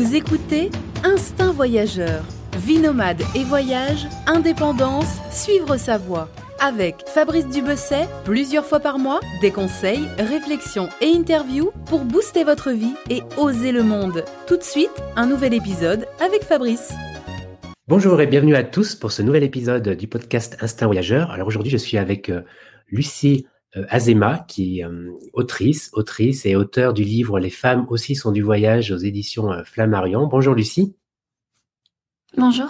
Vous écoutez Instinct Voyageur, vie nomade et voyage, indépendance, suivre sa voie. Avec Fabrice Dubesset, plusieurs fois par mois, des conseils, réflexions et interviews pour booster votre vie et oser le monde. Tout de suite, un nouvel épisode avec Fabrice. Bonjour et bienvenue à tous pour ce nouvel épisode du podcast Instinct Voyageur. Alors aujourd'hui, je suis avec euh, Lucie Azema, qui est euh, autrice, autrice et auteur du livre Les femmes aussi sont du voyage aux éditions euh, Flammarion. Bonjour Lucie. Bonjour.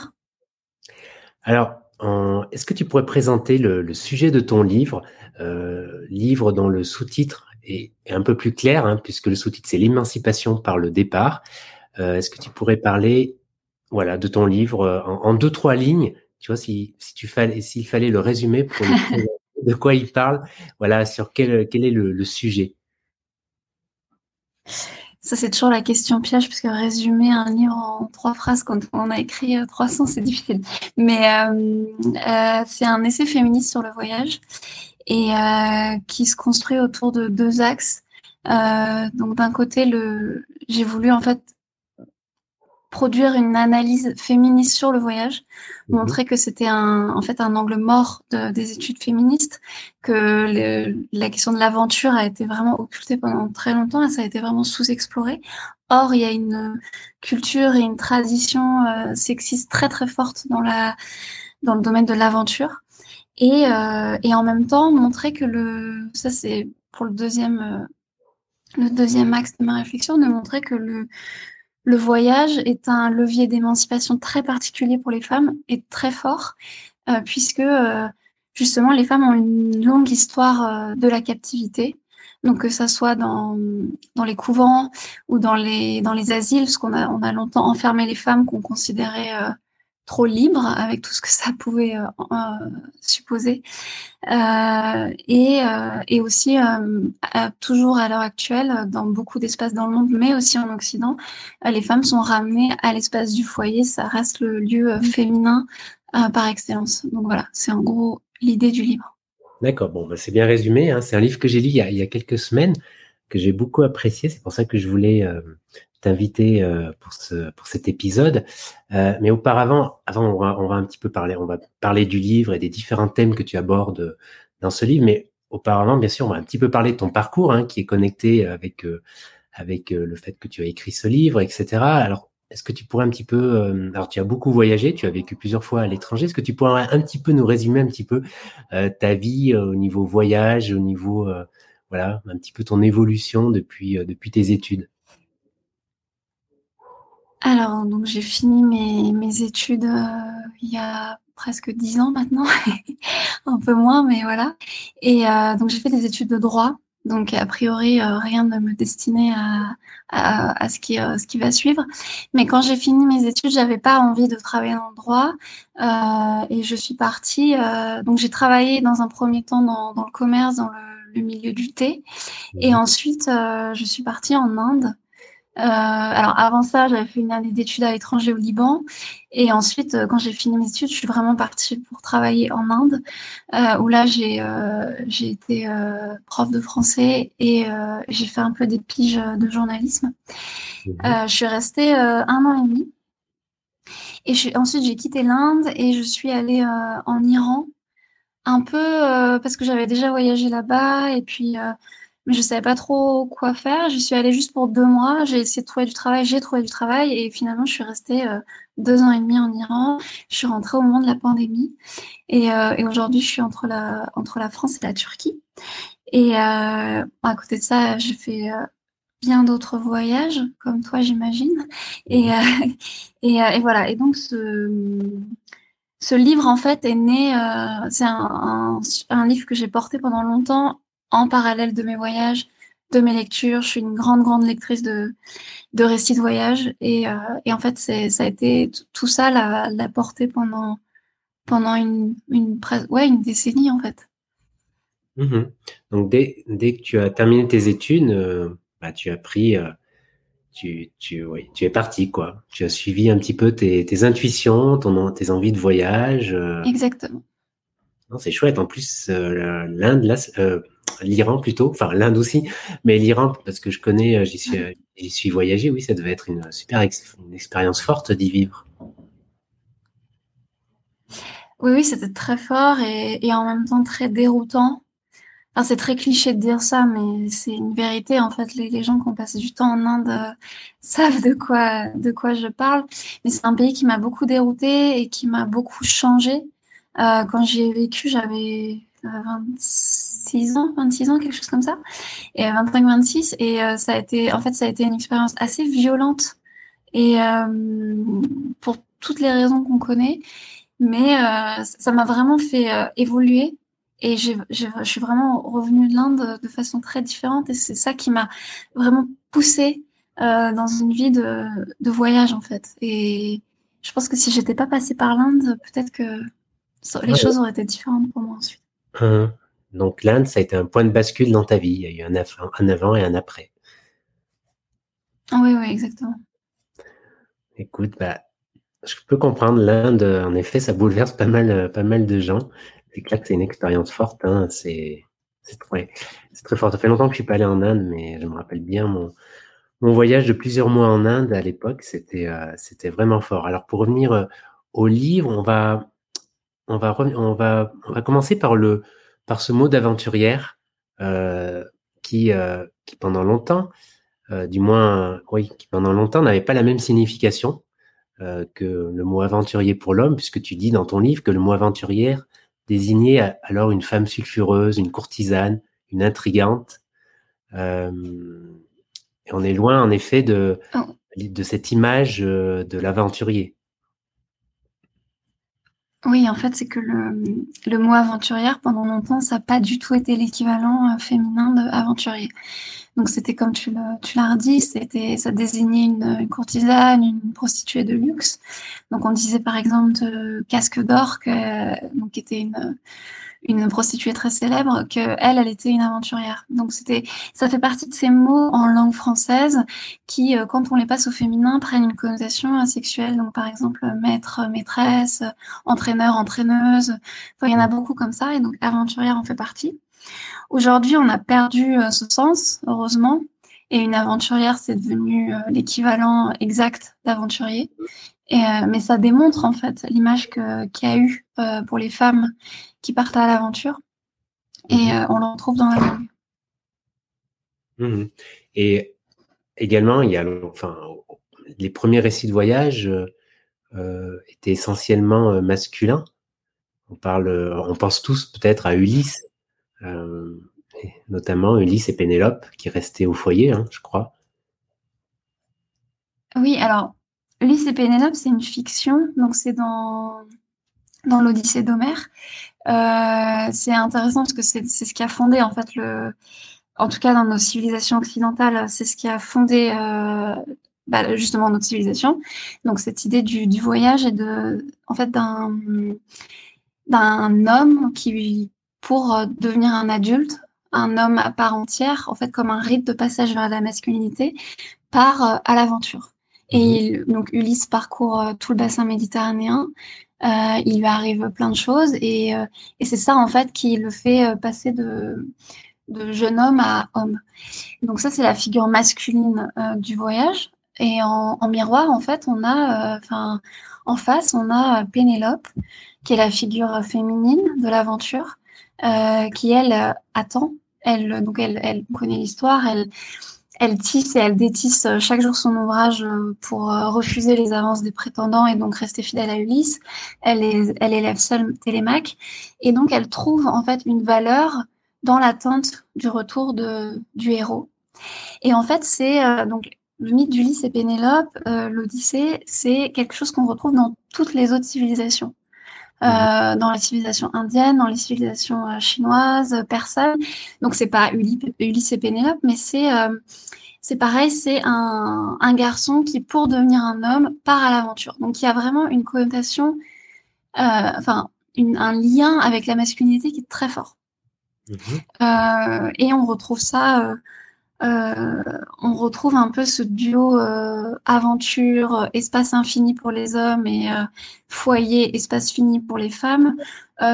Alors, est-ce que tu pourrais présenter le, sujet de ton livre, livre dont le sous-titre est, un peu plus clair, hein, puisque le sous-titre c'est l'émancipation par le départ. est-ce que tu pourrais parler, voilà, de ton livre en, deux trois lignes, tu vois, si, si tu fallait, s'il fallait le résumer pour le de quoi il parle, voilà, sur quel, quel est le, sujet. Ça, c'est toujours la question piège, puisque résumer un livre en trois phrases quand on a écrit 300, euh, c'est difficile. Mais euh, euh, c'est un essai féministe sur le voyage et qui se construit autour de deux axes. donc d'un côté, j'ai voulu en fait produire une analyse féministe sur le voyage, mhm. montrer que c'était un, en fait un angle mort de, des études féministes, que la question de l'aventure a été vraiment occultée pendant très longtemps et ça a été vraiment sous-exploré. Or, il y a une culture et une tradition euh, sexiste très très forte dans la dans le domaine de l'aventure et, euh, et en même temps montrer que le ça c'est pour le deuxième euh, le deuxième axe de ma réflexion de montrer que le le voyage est un levier d'émancipation très particulier pour les femmes et très fort, euh, puisque euh, justement les femmes ont une longue histoire euh, de la captivité. Donc que ça soit dans, dans les couvents ou dans les, dans les asiles, parce qu'on a, on a longtemps enfermé les femmes qu'on considérait trop libre avec tout ce que ça pouvait euh, euh, supposer. Euh, et, et, aussi, toujours à l'heure actuelle, dans beaucoup d'espaces dans le monde, mais aussi en Occident, les femmes sont ramenées à l'espace du foyer. Ça reste le lieu féminin par excellence. Donc voilà, c'est en gros l'idée du livre. D'accord, bon, bah c'est bien résumé. Hein. C'est un livre que j'ai lu il y, a, il y, a, quelques semaines, que j'ai beaucoup apprécié. C'est pour ça que je voulais t'inviter euh, pour ce pour cet épisode. Euh, mais auparavant, avant on va, on va un petit peu parler, on va parler du livre et des différents thèmes que tu abordes dans ce livre. Mais auparavant, bien sûr, on va un petit peu parler de ton parcours hein, qui est connecté avec euh, avec le fait que tu as écrit ce livre, etc. Alors, est-ce que tu pourrais un petit peu, alors tu as beaucoup voyagé, tu as vécu plusieurs fois à l'étranger. Est-ce que tu pourrais un petit peu nous résumer un petit peu ta vie au niveau voyage, au niveau voilà, un petit peu ton évolution depuis depuis tes études alors, donc j'ai fini mes, mes études euh, il y a presque dix ans maintenant, un peu moins, mais voilà. Et euh, donc j'ai fait des études de droit. Donc a priori euh, rien ne me destinait à, à, à ce qui ce qui va suivre. Mais quand j'ai fini mes études, j'avais pas envie de travailler dans le droit et je suis partie. donc j'ai travaillé dans un premier temps dans, dans le commerce, dans le, le milieu du thé, et mmh. ensuite je suis partie en Inde. Euh, alors avant ça, j'avais fait une année d'études à l'étranger au Liban. Et ensuite, euh, quand j'ai fini mes études, je suis vraiment partie pour travailler en Inde, euh, où là, j'ai euh, été euh, prof de français et j'ai fait un peu des piges de journalisme. Mhm. je suis restée un an et demi. Et je, ensuite, j'ai quitté l'Inde et je suis allée en Iran, un peu parce que j'avais déjà voyagé là-bas et puis mais je savais pas trop quoi faire. J'y suis allée juste pour deux mois. J'ai essayé de trouver du travail, j'ai trouvé du travail et finalement je suis restée euh, deux ans et demi en Iran. Je suis rentrée au moment de la pandémie et, euh, et aujourd'hui je suis entre la entre la France et la Turquie. Et euh, à côté de ça, j'ai fait euh, bien d'autres voyages comme toi j'imagine. Et, euh, et, et voilà. Et donc ce ce livre en fait est né. c'est un, livre que j'ai porté pendant longtemps en parallèle de mes voyages, de mes lectures. Je suis une grande, grande lectrice de, récits de voyage. Et, euh, et en fait, ça a été tout ça l'a, l'a pendant, pendant une, une, décennie, en fait. Mmh Donc, dès, dès que tu as terminé tes études, euh, bah, tu as pris, euh, tu, tu, oui, tu es parti, quoi. Tu as suivi un petit peu tes, tes intuitions, ton, tes envies de voyage. Exactement. Non, c'est chouette. En plus, l'Inde, là, l'Iran plutôt, enfin l'Inde aussi, mais l'Iran parce que je connais, j'y suis, j'y suis voyagé. Oui, ça devait être une super une expérience forte d'y vivre. Oui, oui, c'était très fort et, et, en même temps très déroutant. Enfin, c'est très cliché de dire ça, mais c'est une vérité. En fait, les, gens qui ont passé du temps en Inde euh, savent de quoi, de quoi je parle. Mais c'est un pays qui m'a beaucoup dérouté et qui m'a beaucoup changé. Euh, quand j'y ai vécu, j'avais 26 ans, 26 ans, quelque chose comme ça, et 25, 26. Et euh, ça a été, en fait, ça a été une expérience assez violente et euh, pour toutes les raisons qu'on connaît mais euh, ça m'a vraiment fait euh, évoluer et je suis vraiment revenue de l'Inde de façon très différente et c'est ça qui m'a vraiment poussée euh, dans une vie de, de, voyage en fait. Et je pense que si j'étais pas passée par l'Inde, peut-être que les choses auraient été différentes pour moi ensuite. Hum. Donc l'Inde, ça a été un point de bascule dans ta vie. Il y a eu un, un avant et un après. Oui, oui, exactement. Écoute, bah, je peux comprendre l'Inde, en effet, ça bouleverse pas mal, pas mal de gens. C'est clair que c'est une expérience forte, hein. c'est très, très fort. Ça fait longtemps que je suis pas allé en Inde, mais je me rappelle bien mon, voyage de plusieurs mois en Inde à l'époque, c'était euh, vraiment fort. Alors pour revenir euh, au livre, on va on va on va on va commencer par le par ce mot d'aventurière euh, qui qui pendant longtemps, du moins oui, qui pendant longtemps n'avait pas la même signification. Que le mot aventurier pour l'homme, puisque tu dis dans ton livre que le mot aventurière désignait alors une femme sulfureuse, une courtisane, une intrigante. Euh, et on est loin, en effet, de, de cette image euh, de l'aventurier. Oui, en fait, c'est que le, le, mot aventurière, pendant longtemps, ça n'a pas du tout été l'équivalent féminin d'aventurier. Donc c'était comme tu l'as dit, c'était ça désignait une, courtisane, une prostituée de luxe. Donc on disait par exemple de Casque d'Or, donc qui était une une prostituée très célèbre, que elle, était une aventurière. Donc c'était, ça fait partie de ces mots en langue française qui, euh, quand on les passe au féminin, prennent une connotation sexuelle. Donc par exemple, maître, maîtresse, entraîneur, entraîneuse. Il y en a beaucoup comme ça, et donc aventurière en fait partie. Aujourd'hui, on a perdu euh, ce sens, heureusement, et une aventurière, c'est devenu euh, l'équivalent exact d'aventurier. Euh, mais ça démontre en fait l'image qu'il y a eu pour les femmes qui partent à l'aventure, et mhm. on le retrouve dans la langue. Mhm. Et également, il y a, enfin, les premiers récits de voyage étaient essentiellement masculins. On parle, on pense tous peut-être à Ulysse, euh, notamment Ulysse et Pénélope qui restaient au foyer, hein, je crois. Oui, alors Ulysse et Pénélope, c'est une fiction, donc c'est dans, dans l'Odyssée d'Homère. Euh, c'est intéressant parce que c'est ce qui a fondé en fait le, en tout cas dans nos civilisations occidentales, c'est ce qui a fondé euh, bah, justement notre civilisation. Donc cette idée du, du voyage et de, en fait d'un d'un homme qui pour euh, devenir un adulte, un homme à part entière, en fait, comme un rite de passage vers la masculinité, part à l'aventure. Et mhm. donc Ulysse parcourt euh, tout le bassin méditerranéen. Euh, il lui arrive plein de choses et, et c'est ça en fait qui le fait passer de, de jeune homme à homme. Donc ça c'est la figure masculine du voyage et en, en, miroir en fait on a, enfin en face on a Pénélope qui est la figure féminine de l'aventure euh, qui elle euh, attend. Elle, donc elle, elle connaît l'histoire, elle, elle tisse et elle détisse euh, chaque jour son ouvrage pour refuser les avances des prétendants et donc rester fidèle à Ulysse. Elle, est, elle élève seule Télémaque et donc elle trouve en fait une valeur dans l'attente du retour de, du héros. Et en fait, c'est donc le mythe d'Ulysse et Pénélope, euh, l'Odyssée, c'est quelque chose qu'on retrouve dans toutes les autres civilisations. Mhm. Euh, dans la civilisation indienne, dans les civilisations euh, chinoises, persanes. Donc c'est pas Ulysse et Pénélope, mais c'est euh, c'est pareil, c'est un, un, garçon qui, pour devenir un homme, part à l'aventure. Donc il y a vraiment une connotation, enfin un lien avec la masculinité qui est très fort. Mhm. et on retrouve ça euh, on retrouve un peu ce duo euh, aventure, espace infini pour les hommes et euh, foyer, espace fini pour les femmes,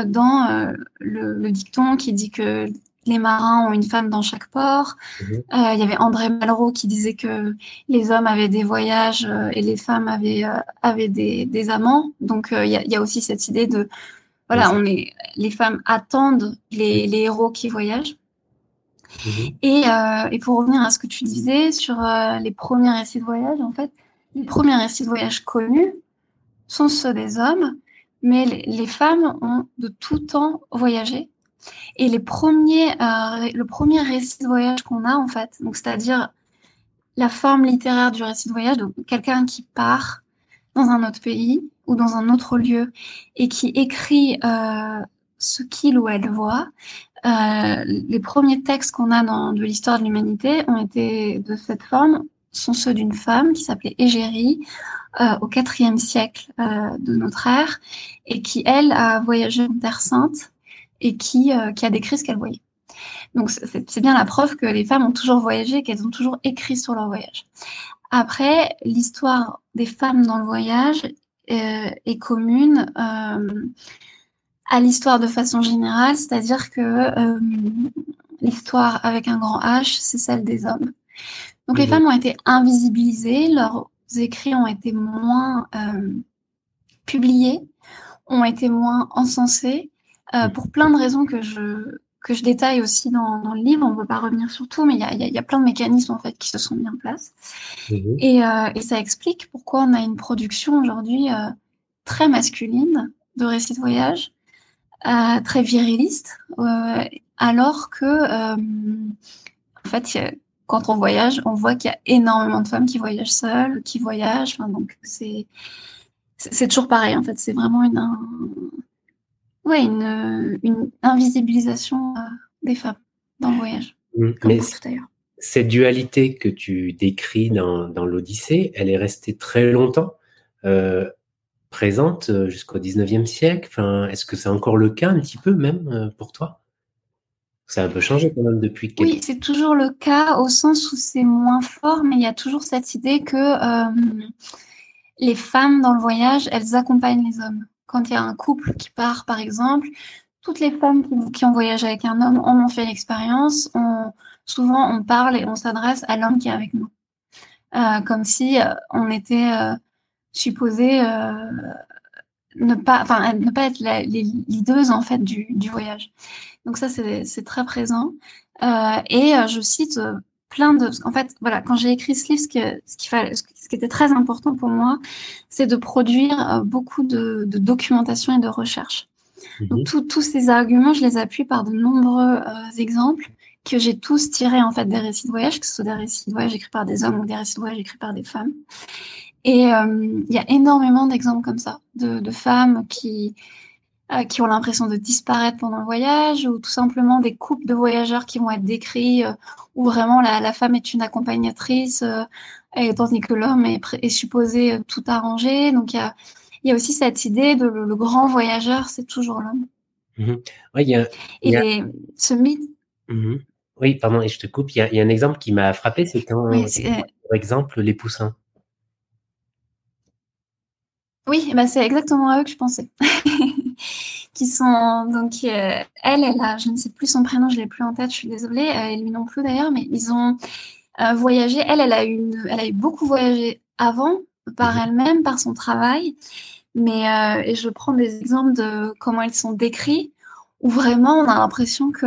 dans le, dicton qui dit que les marins ont une femme dans chaque port. Mhm. Euh, Il y avait André Malraux qui disait que les hommes avaient des voyages euh, et les femmes avaient, euh, avaient des, des amants. Donc euh, il y, y a aussi cette idée de voilà, on est les femmes attendent les, les héros qui voyagent. Mhm. Et, euh, et pour revenir à ce que tu disais sur euh, les premiers récits de voyage, en fait, les premiers récits de voyage connus sont ceux des hommes, mais les, femmes ont de tout temps voyagé. Et les premiers, euh, le premier récit de voyage qu'on a, en fait, c'est-à-dire la forme littéraire du récit de voyage, donc quelqu'un qui part dans un autre pays ou dans un autre lieu et qui écrit ce qu'il ou elle voit, euh, les premiers textes qu'on a dans de l'histoire de l'humanité ont été de cette forme, sont ceux d'une femme qui s'appelait Égérie euh, au IVe siècle euh, de notre ère et qui, elle, a voyagé en Terre Sainte et qui, euh, qui a décrit ce qu'elle voyait. Donc c'est bien la preuve que les femmes ont toujours voyagé qu'elles ont toujours écrit sur leur voyage. Après, l'histoire des femmes dans le voyage euh, est commune à l'histoire de façon générale, c'est-à-dire que euh, l'histoire avec un grand H, c'est celle des hommes. Donc les Mhm. femmes ont été invisibilisées, leurs écrits ont été moins euh, publiés, ont été moins encensés, euh, Mhm. pour plein de raisons que je que je détaille aussi dans, dans le livre. On ne peut pas revenir sur tout, mais il y a, il y y a plein de mécanismes en fait qui se sont mis en place. Mhm. Et, euh, et ça explique pourquoi on a une production aujourd'hui euh, très masculine de récits de voyage, euh, très viriliste, euh, alors que, euh, en fait, quand on voyage, on voit qu'il y a énormément de femmes qui voyagent seules, qui voyagent. Enfin, donc, c'est c'est toujours pareil, en fait. C'est vraiment une, un- ouais, une, une invisibilisation des femmes dans le voyage, Mais ailleurs. cette dualité que tu décris dans, dans l'Odyssée, elle est restée très longtemps euh, présente euh, jusqu'au 19e siècle. Enfin, Est-ce que c'est encore le cas un petit peu même euh, pour toi? Ça a un peu changé quand même depuis quelques Oui, c'est toujours le cas au sens où c'est moins fort, mais il y a toujours cette idée que euh, les femmes dans le voyage, elles accompagnent les hommes. Quand il y a un couple qui part, par exemple, toutes les femmes qui, ont voyagé avec un homme en ont fait l'expérience. Souvent, on parle et on s'adresse à l'homme qui est avec nous, comme si on était supposé euh, ne pas, enfin, ne pas être la, les leaders en fait du, du voyage. Donc ça, c'est très présent. Euh, et euh, je cite plein de, en fait, voilà, quand j'ai écrit ce livre, ce, que, ce, qu'il fallait, ce qui était très important pour moi, c'est de produire beaucoup de, de documentation et de recherche. Mhm. Donc tous ces arguments, je les appuie par de nombreux euh, exemples que j'ai tous tirés en fait des récits de voyage, que ce soit des récits de voyage écrits par des hommes ou des récits de voyage écrits par des femmes. Et euh, il y a énormément d'exemples comme ça, de, de femmes qui, euh, qui ont l'impression de disparaître pendant le voyage, ou tout simplement des couples de voyageurs qui vont être décrits, euh, où vraiment la, la femme est une accompagnatrice, euh, et, tandis que l'homme est, supposé tout arranger. Donc il y a, il y a aussi cette idée de le, le grand voyageur, c'est toujours l'homme. Mhm. Ouais, y a, Et y a- ce mythe, Mhm. Oui, pardon, et je te coupe. Il y a, un exemple qui m'a frappé, c'est quand, Oui, par exemple, les poussins. Oui, bah c'est exactement à eux que je pensais. qui sont donc euh, elle, elle a, je ne sais plus son prénom, je l'ai plus en tête, je suis désolée, euh, et lui non plus d'ailleurs, mais ils ont euh, voyagé. Elle, elle a eu une, elle a eu beaucoup voyagé avant par Mhm. elle-même, par son travail, mais euh, et je prends des exemples de comment ils sont décrits, où vraiment on a l'impression que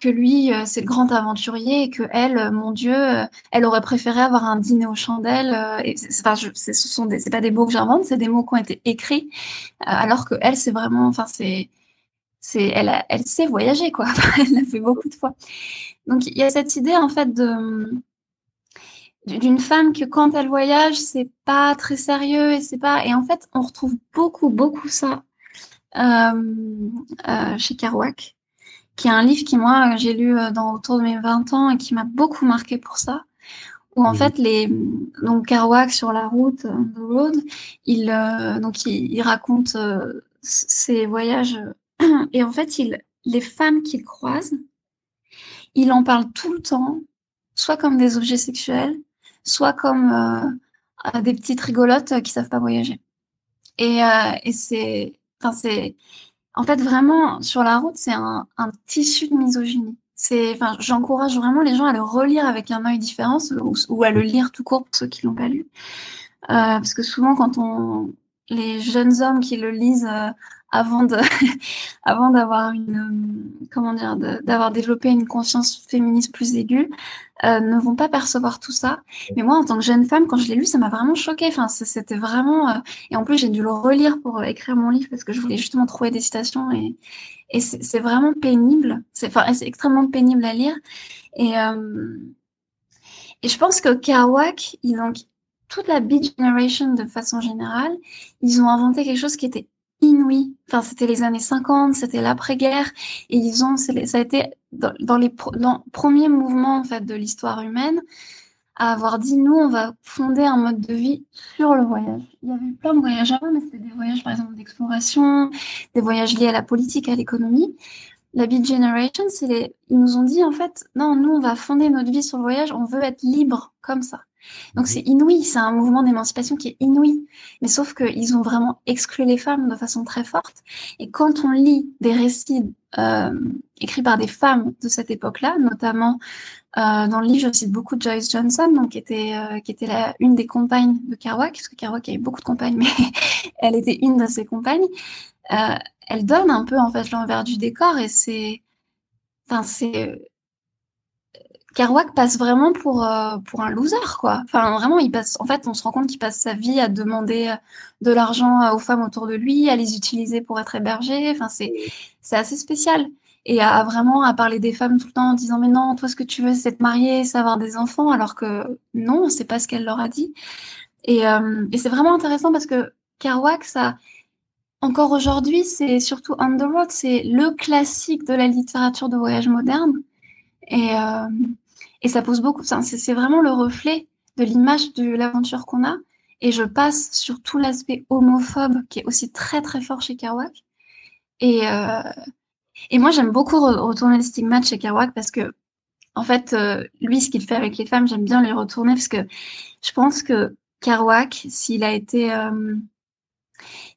que lui, euh, c'est le grand aventurier et que elle, euh, mon Dieu, euh, elle aurait préféré avoir un dîner aux chandelles. et enfin, ce sont c'est pas des mots que j'invente, c'est des mots qui ont été écrits, alors que elle, c'est vraiment, enfin, c'est, c'est, elle, elle sait voyager, quoi. elle l'a fait beaucoup de fois. Donc, il y a cette idée, en fait, de, d'une femme que quand elle voyage, c'est pas très sérieux et c'est pas, et en fait, on retrouve beaucoup, beaucoup ça, chez Kerouac qui est un livre qui, moi, j'ai lu euh, dans autour de mes 20 ans et qui m'a beaucoup marqué pour ça. Où en Mhm. fait, les, donc Kerouac sur la route, euh, The Road, il, euh, donc il, il raconte euh, ses voyages euh, et en fait, il, les femmes qu'il croise, il en parle tout le temps, soit comme des objets sexuels, soit comme euh, euh, des petites rigolotes euh, qui savent pas voyager. Et, euh, et c'est, en fait, vraiment, sur la route, c'est un, un tissu de misogynie. C'est, enfin, j'encourage vraiment les gens à le relire avec un œil différent ou, à le lire tout court pour ceux qui l'ont pas lu. Euh, parce que souvent, quand on, les jeunes hommes qui le lisent euh, avant d'avoir une, euh, comment dire, d'avoir développé une conscience féministe plus aiguë, euh, ne vont pas percevoir tout ça. Mais moi, en tant que jeune femme, quand je l'ai lu, ça m'a vraiment choquée. Enfin, c'était vraiment, euh, et en plus, j'ai dû le relire pour écrire mon livre parce que je voulais justement trouver des citations et, c'est vraiment pénible. C'est, enfin, c'est extrêmement pénible à lire. Et, et je pense que Kerouac, il, donc, toute la Beat Generation de façon générale, ils ont inventé quelque chose qui était inouï. Enfin, c'était les années 50, c'était l'après-guerre, et ils ont, ça a été dans, les premiers mouvements en fait de l'histoire humaine à avoir dit nous, on va fonder un mode de vie sur le voyage. Il y avait plein de voyages avant, mais c'était des voyages par exemple d'exploration, des voyages liés à la politique, à l'économie. La Beat Generation, ils nous ont dit en fait, non, nous, on va fonder notre vie sur le voyage, on veut être libre comme ça. Donc c'est inouï, c'est un mouvement d'émancipation qui est inouï. Mais sauf qu'ils ont vraiment exclu les femmes de façon très forte. Et quand on lit des récits euh, écrits par des femmes de cette époque-là, notamment euh, dans le livre, je cite beaucoup Joyce Johnson, donc qui était euh, qui était la, une des compagnes de Kerouac, parce que Kerouac avait beaucoup de compagnes, mais elle était une de ses compagnes. Elle donne un peu en fait l'envers du décor et c'est, enfin c'est Kerouac passe vraiment pour, euh, pour un loser, quoi. Enfin, vraiment, il passe. En fait, on se rend compte qu'il passe sa vie à demander euh, de l'argent euh, aux femmes autour de lui, à les utiliser pour être hébergé. Enfin, c'est, assez spécial. Et à, vraiment à parler des femmes tout le temps en disant mais non, toi ce que tu veux c'est te marier, c'est avoir des enfants, alors que non, c'est pas ce qu'elle leur a dit. Et, et c'est vraiment intéressant parce que Kerouac, ça, encore aujourd'hui, c'est surtout On the Road, c'est le classique de la littérature de voyage moderne. Et, euh, et ça pose beaucoup. C'est vraiment le reflet de l'image de l'aventure qu'on a. Et je passe sur tout l'aspect homophobe qui est aussi très très fort chez Kerouac. Et, euh, et moi, j'aime beaucoup retourner le stigmate chez Kerouac parce que, en fait, euh, lui, ce qu'il fait avec les femmes, j'aime bien les retourner parce que je pense que Kerouac, s'il a été, euh,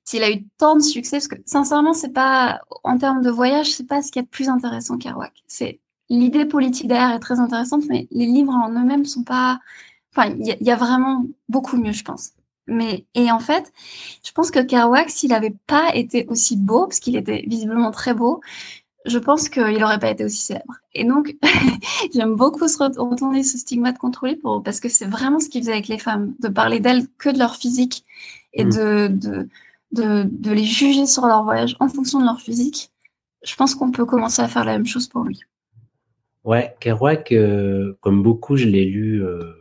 s'il a eu tant de succès, parce que sincèrement, c'est pas, en termes de voyage, c'est pas ce qui est le plus intéressant Kerouac. C'est l'idée politique derrière est très intéressante, mais les livres en eux-mêmes sont pas. Enfin, il y, a vraiment beaucoup mieux, je pense. Mais et en fait, je pense que Kerouac, s'il n'avait pas été aussi beau, parce qu'il était visiblement très beau, je pense qu'il n'aurait pas été aussi célèbre. Et donc, j'aime beaucoup se retourner ce stigmate contre lui pour, parce que c'est vraiment ce qu'il faisait avec les femmes, de parler d'elles que de leur physique et mm. de, de, de, de les juger sur leur voyage en fonction de leur physique. Je pense qu'on peut commencer à faire la même chose pour lui. Ouais, Kerouac, euh, comme beaucoup, je l'ai lu euh,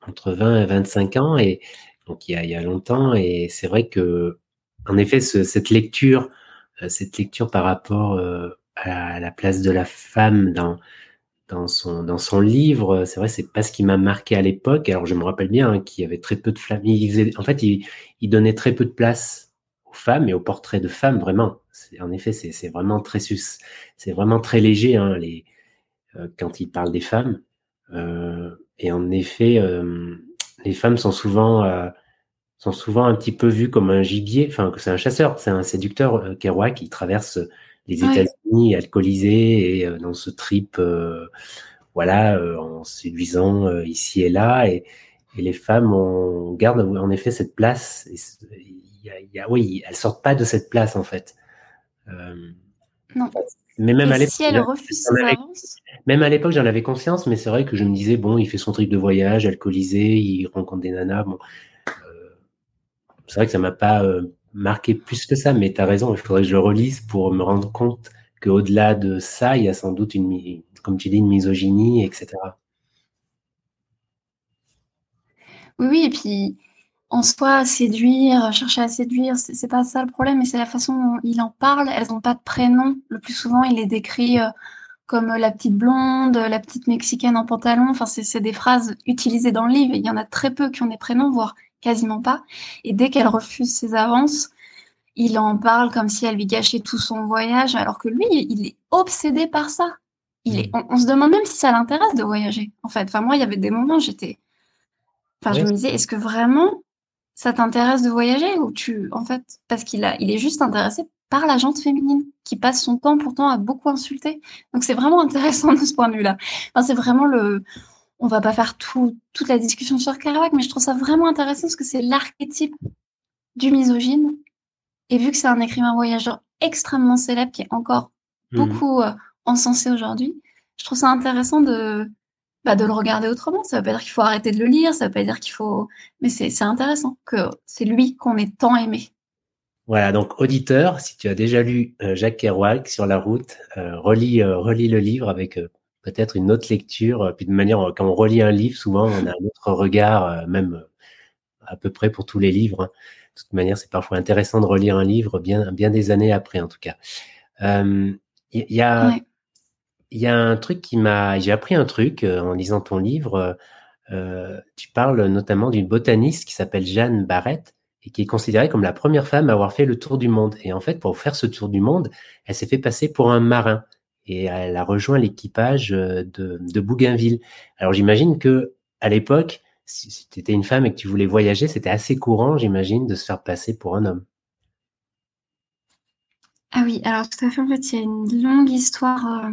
entre 20 et 25 ans, et donc il y a, longtemps, et c'est vrai que, en effet, ce, cette lecture, euh, cette lecture par rapport à la place de la femme dans dans son dans son livre, c'est vrai, c'est pas ce qui m'a marqué à l'époque. Alors je me rappelle bien hein, qu'il y avait très peu de femmes. Il en fait, il, donnait très peu de place aux femmes et aux portraits de femmes, vraiment. En effet, c'est vraiment très c'est vraiment très léger. Hein, les quand il parle des femmes. Euh, et en effet, euh, les femmes sont souvent sont souvent un petit peu vues comme un gibier, enfin que c'est un chasseur, c'est un séducteur Kerouac qui traverse les États-Unis alcoolisé et dans ce trip, voilà, en séduisant ici et là, et, et les femmes on garde en effet cette place. Il y a, y a, oui, elles sortent pas de cette place en fait. Non. Mais même à l'époque, si elle refuse même à l'époque, j'en avais conscience, mais c'est vrai que je me disais bon, il fait son trip de voyage, alcoolisé, il rencontre des nanas. Bon, euh, c'est vrai que ça m'a pas euh, marqué plus que ça, mais tu as raison, il faudrait que je le relise pour me rendre compte qu'au-delà de ça, il y a sans doute une, comme tu dis, une misogynie, etc. Oui, oui, et puis en soi, séduire, chercher à séduire, c'est pas ça le problème, mais c'est la façon dont il en parle. Elles n'ont pas de prénom. Le plus souvent, il les décrit euh, comme la petite blonde, la petite mexicaine en pantalon. Enfin, c'est des phrases utilisées dans le livre. Il y en a très peu qui ont des prénoms, voire quasiment pas. Et dès qu'elle refuse ses avances, il en parle comme si elle lui gâchait tout son voyage, alors que lui, il est obsédé par ça. Il est, on, se demande même si ça l'intéresse de voyager. En fait, enfin moi, il y avait des moments, j'étais, enfin, je me disais, est-ce que vraiment ça t'intéresse de voyager ou tu, en fait, parce qu'il a, il est juste intéressé par la gente féminine qui passe son temps pourtant à beaucoup insulter. Donc c'est vraiment intéressant de ce point de vue-là. Enfin, c'est vraiment le. On va pas faire tout, toute la discussion sur Kerouac, mais je trouve ça vraiment intéressant parce que c'est l'archétype du misogyne. Et vu que c'est un écrivain voyageur extrêmement célèbre qui est encore mmh. beaucoup euh, encensé aujourd'hui, je trouve ça intéressant de, bah, de le regarder autrement. Ça veut pas dire qu'il faut arrêter de le lire, ça veut pas dire qu'il faut. Mais c'est intéressant que c'est lui qu'on ait tant aimé. Voilà, donc auditeur, si tu as déjà lu euh, Jacques Kerouac sur la route, euh, relis, euh, relis le livre avec peut-être une autre lecture. Puis de manière, quand on relit un livre, souvent on a un autre regard, même à peu près pour tous les livres. Hein. De toute manière, c'est parfois intéressant de relire un livre bien, bien des années après, en tout cas. Il y, a, il y a un truc qui m'a, j'ai appris un truc en lisant ton livre. tu parles notamment d'une botaniste qui s'appelle Jeanne Barrett et qui est considérée comme la première femme à avoir fait le tour du monde. Et en fait, pour faire ce tour du monde, elle s'est fait passer pour un marin et elle a rejoint l'équipage euh, de, Bougainville. Alors j'imagine que à l'époque, si, tu étais une femme et que tu voulais voyager, c'était assez courant, j'imagine, de se faire passer pour un homme. Ah oui, alors tout à fait. En fait, il y a une longue histoire euh,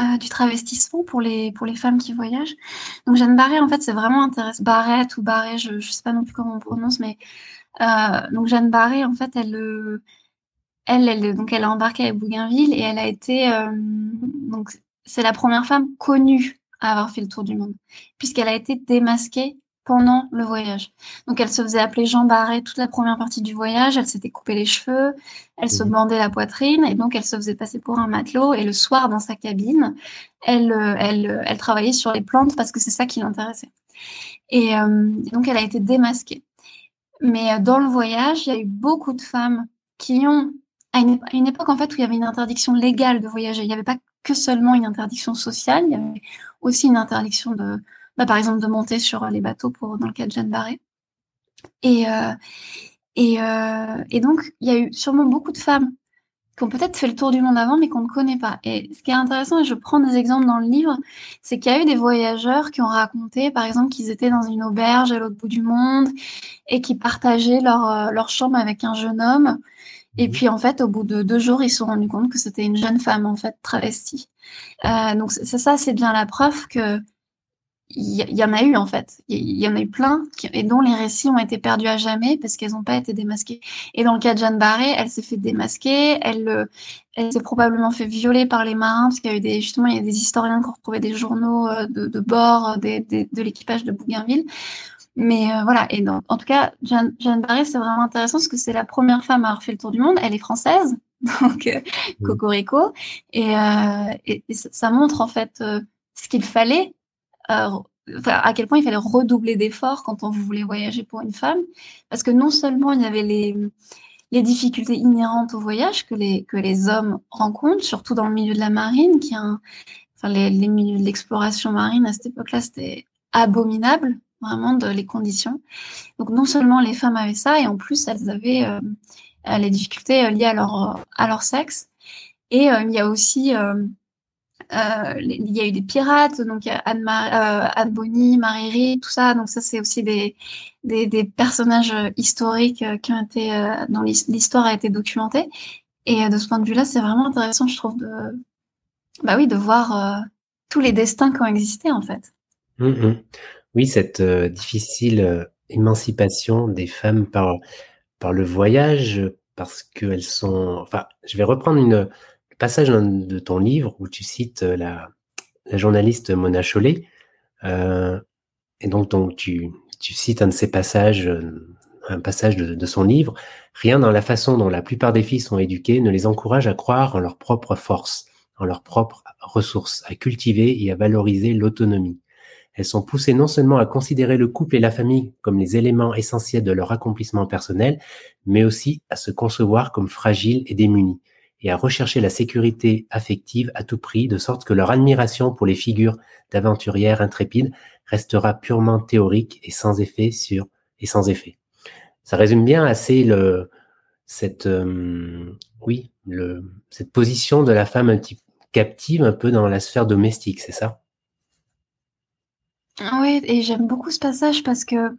euh, du travestissement pour les, pour les femmes qui voyagent. Donc Jeanne Barré, en fait, c'est vraiment intéressant. Barrette ou Barré, je ne sais pas non plus comment on prononce, mais euh, donc Jeanne Barré, en fait, elle, euh, elle, elle, donc elle a embarqué avec Bougainville et elle a été, donc c'est la première femme connue à avoir fait le tour du monde, puisqu'elle a été démasquée pendant le voyage. Donc elle se faisait appeler Jean Barret toute la première partie du voyage, elle s'était coupé les cheveux, elle se mhm. bandait la poitrine et donc elle se faisait passer pour un matelot et le soir dans sa cabine, elle, euh, elle, euh, elle travaillait sur les plantes parce que c'est ça qui l'intéressait. Et euh, donc elle a été démasquée. Mais dans le voyage, il y a eu beaucoup de femmes qui ont, à une, à une époque en fait où il y avait une interdiction légale de voyager, il n'y avait pas que seulement une interdiction sociale, il y avait aussi une interdiction de, bah, par exemple, de monter sur les bateaux pour, dans le cas de Jeanne Barré. Et, euh, et, euh, et donc, il y a eu sûrement beaucoup de femmes qui ont peut-être fait le tour du monde avant, mais qu'on ne connaît pas. Et ce qui est intéressant, et je prends des exemples dans le livre, c'est qu'il y a eu des voyageurs qui ont raconté, par exemple, qu'ils étaient dans une auberge à l'autre bout du monde et qui partageaient leur, euh, leur chambre avec un jeune homme. Et mmh. puis, en fait, au bout de deux jours, ils se sont rendus compte que c'était une jeune femme, en fait, travestie. Euh, donc, c'est ça, c'est bien la preuve que il y, en a eu en fait. Il y, en a eu plein et dont les récits ont été perdus à jamais parce qu'elles n'ont pas été démasquées. Et dans le cas de Jeanne Barré, elle s'est fait démasquer, elle, euh, elle s'est probablement fait violer par les marins parce qu'il y a eu des justement il y a des historiens qui ont retrouvé des journaux euh, de, de bord euh, des, de l'équipage de Bougainville. Mais voilà, et donc, en tout cas, Jeanne, Jeanne Barré, c'est vraiment intéressant parce que c'est la première femme à avoir fait le tour du monde. Elle est française, donc cocorico, et, et, et, ça montre en fait ce qu'il fallait euh, à quel point il fallait redoubler d'efforts quand on voulait voyager pour une femme, parce que non seulement il y avait les, les difficultés inhérentes au voyage que les, que les hommes rencontrent, surtout dans le milieu de la marine, qui a enfin, les, les milieux de l'exploration marine à cette époque-là, c'était abominable, vraiment, de, les conditions. Donc non seulement les femmes avaient ça, et en plus elles avaient euh, les difficultés liées à leur, à leur sexe. Et euh, il y a aussi euh, il y a eu des pirates, donc Anne, euh, Anne Bonny, Marie tout ça. Donc ça, c'est aussi des, personnages historiques euh, qui ont été, dont l'histoire a été documentée. Et de ce point de vue-là, c'est vraiment intéressant, je trouve, de, bah oui, de voir tous les destins qui ont existé, en fait. Mmh, mmh. Oui, cette difficile émancipation des femmes par, par le voyage, parce qu'elles sont. Enfin, je vais reprendre une, passage de ton livre où tu cites euh, la, journaliste Mona Chollet. Euh, et donc, tu, cites un de ces passages, euh, un passage de, de, son livre. Rien dans la façon dont la plupart des filles sont éduquées ne les encourage à croire en leur propre force, en leurs propres ressources, à cultiver et à valoriser l'autonomie. Elles sont poussées non seulement à considérer le couple et la famille comme les éléments essentiels de leur accomplissement personnel, mais aussi à se concevoir comme fragiles et démunies et à rechercher la sécurité affective à tout prix, de sorte que leur admiration pour les figures d'aventurières intrépides restera purement théorique et sans effet sur et sans effet. Ça résume bien assez le cette euh, oui le cette position de la femme un petit captive un peu dans la sphère domestique, c'est ça? Oui, et j'aime beaucoup ce passage parce que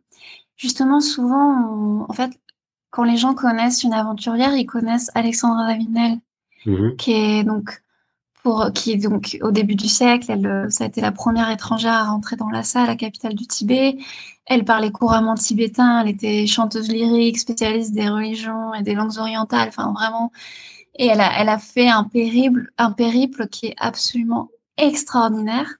justement souvent en fait quand les gens connaissent une aventurière, ils connaissent Alexandra Davinel, mmh qui est donc pour qui est donc au début du siècle, elle, ça a été la première étrangère à rentrer dans salle, la capitale du Tibet. Elle parlait couramment tibétain, elle était chanteuse lyrique, spécialiste des religions et des langues orientales, enfin vraiment. Et elle a, elle a fait un périple, un périple qui est absolument extraordinaire.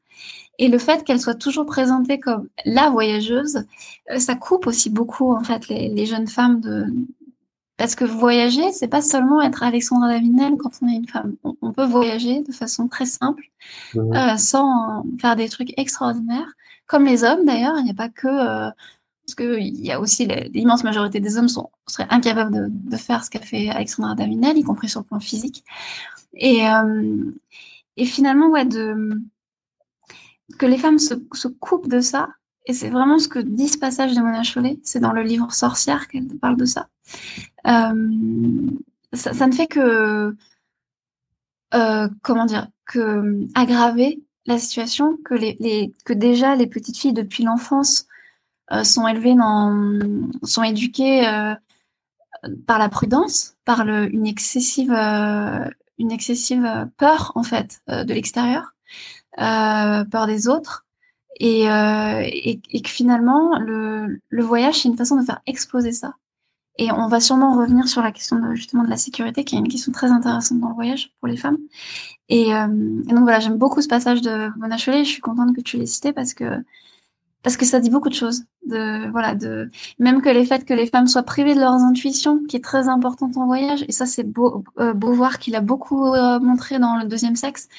Et le fait qu'elle soit toujours présentée comme la voyageuse, euh, ça coupe aussi beaucoup en fait les, les jeunes femmes de parce que voyager, c'est pas seulement être Alexandra Davinel quand on est une femme. On, peut voyager de façon très simple, euh, sans faire des trucs extraordinaires, comme les hommes d'ailleurs. Il n'y a pas que euh, parce que il y a aussi l'immense majorité des hommes sont seraient incapables de, de faire ce qu'a fait Alexandra Davinel, y compris sur le plan physique. Et euh, et finalement, ouais, de que les femmes se, se coupent de ça. Et c'est vraiment ce que dit ce passage de Mona Chollet. C'est dans le livre Sorcière qu'elle parle de ça. Euh, ça, ne fait que, euh, comment dire, que aggraver la situation, que, déjà les petites filles depuis l'enfance euh, sont élevées dans, sont éduquées par la prudence, par une excessive, une excessive peur en fait de l'extérieur. Peur des autres. Et, euh, et, et, que finalement, le, le voyage, c'est une façon de faire exploser ça. Et on va sûrement revenir sur la question de, justement de la sécurité, qui est une question très intéressante dans le voyage pour les femmes. Et, euh, et donc voilà, j'aime beaucoup ce passage de Mona Chollet. Je suis contente que tu l'aies cité parce que parce que ça dit beaucoup de choses. De voilà, de même que les faits que les femmes soient privées de leurs intuitions, qui est très importante en voyage. Et ça, c'est beau, euh, beau qu'il a beaucoup euh, montré dans le deuxième sexe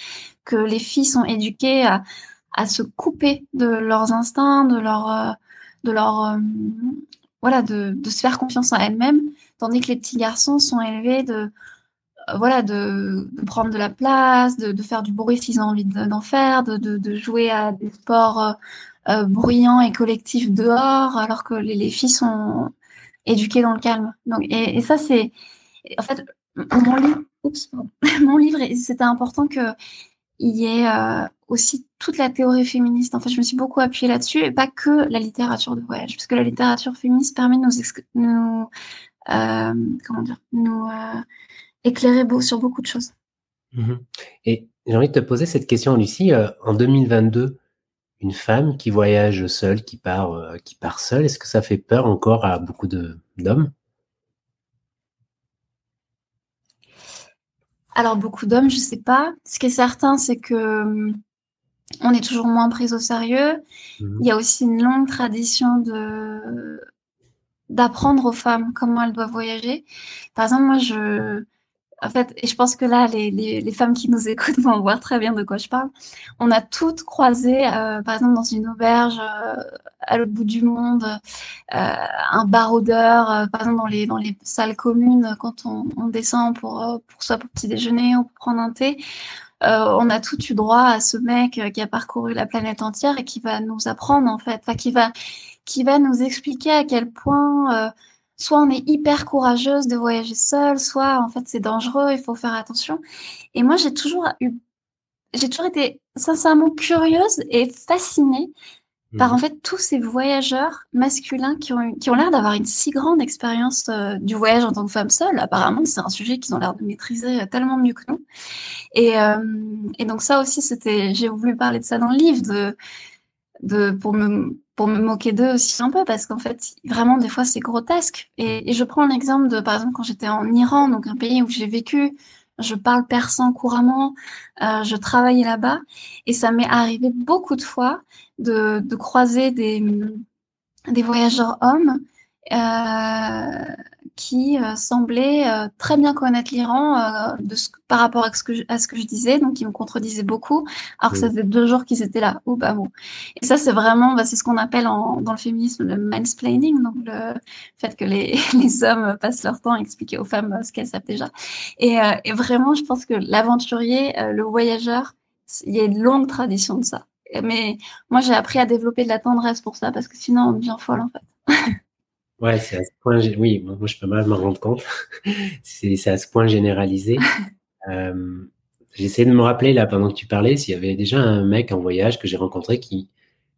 que les filles sont éduquées à, à se couper de leurs instincts, de leur euh, de leur euh, voilà, de, se faire confiance en elles-mêmes, tandis que les petits garçons sont élevés de voilà, de, prendre de la place, de, faire du bruit s'ils ont envie d'en faire, de, de, jouer à des sports euh, bruyants et collectifs dehors, alors que les, les, filles sont éduquées dans le calme. Donc, et, ça, c'est. En fait, mon livre, mon livre c'était important qu'il y ait euh, aussi toute la théorie féministe. En fait, je me suis beaucoup appuyée là-dessus, et pas que la littérature de voyage, parce que la littérature féministe permet de nous, euh, comment dire, nous euh, éclairer sur beaucoup de choses. Mmh et j'ai envie de te poser cette question, Lucie. En 2022, une femme qui voyage seule, qui part, qui part seule, est-ce que ça fait peur encore à beaucoup d'hommes? Alors beaucoup d'hommes, je sais pas. Ce qui est certain, c'est que hum, on est toujours moins pris au sérieux. Mmh. Il y a aussi une longue tradition de d'apprendre aux femmes comment elles doivent voyager. Par exemple, moi, je en fait, et je pense que là, les, les, les, femmes qui nous écoutent vont voir très bien de quoi je parle. On a toutes croisé, euh, par exemple, dans une auberge euh, à l'autre bout du monde, euh, un baroudeur, euh, par exemple, dans les, dans les salles communes, quand on, on descend pour, euh, pour soit pour petit déjeuner ou pour prendre un thé. on a tout eu droit à ce mec qui a parcouru la planète entière et qui va nous apprendre, en fait, enfin, qui va, qui va nous expliquer à quel point soit on est hyper courageuse de voyager seule, soit en fait c'est dangereux, il faut faire attention. Et moi j'ai toujours eu, j'ai toujours été sincèrement curieuse et fascinée par en mmh. fait tous ces voyageurs masculins qui ont, qui ont l'air d'avoir une si grande expérience euh, du voyage en tant que femme seule. Apparemment, c'est un sujet qu'ils ont l'air de maîtriser euh, tellement mieux que nous. Et, euh, et donc ça aussi, c'était, j'ai voulu parler de ça dans le livre, de, de pour me pour me moquer d'eux aussi un peu parce qu'en fait vraiment des fois c'est grotesque. Et, et, je prends l'exemple de par exemple quand j'étais en Iran donc un pays où j'ai vécu je parle persan couramment euh, je travaillais là-bas et ça m'est arrivé beaucoup de fois de, de croiser des des voyageurs hommes euh, qui euh, semblait euh, très bien connaître l'Iran euh, par rapport à ce, que je, à ce que je disais, donc ils me contredisaient beaucoup, alors que ça faisait deux jours qu'ils étaient là. Ou bah bon. Et ça, c'est vraiment, bah, c'est ce qu'on appelle en, dans le féminisme le mansplaining, donc le fait que les, les hommes passent leur temps à expliquer aux femmes ce qu'elles savent déjà. Et, et vraiment, je pense que l'aventurier, le voyageur, il y a une longue tradition de ça. Mais moi, j'ai appris à développer de la tendresse pour ça, parce que sinon, on devient folle, en fait. Ouais, c'est à ce point. Oui, moi, je peux mal m'en rendre compte. c'est à ce point généralisé. Euh, J'essaie de me rappeler là pendant que tu parlais s'il y avait déjà un mec en voyage que j'ai rencontré qui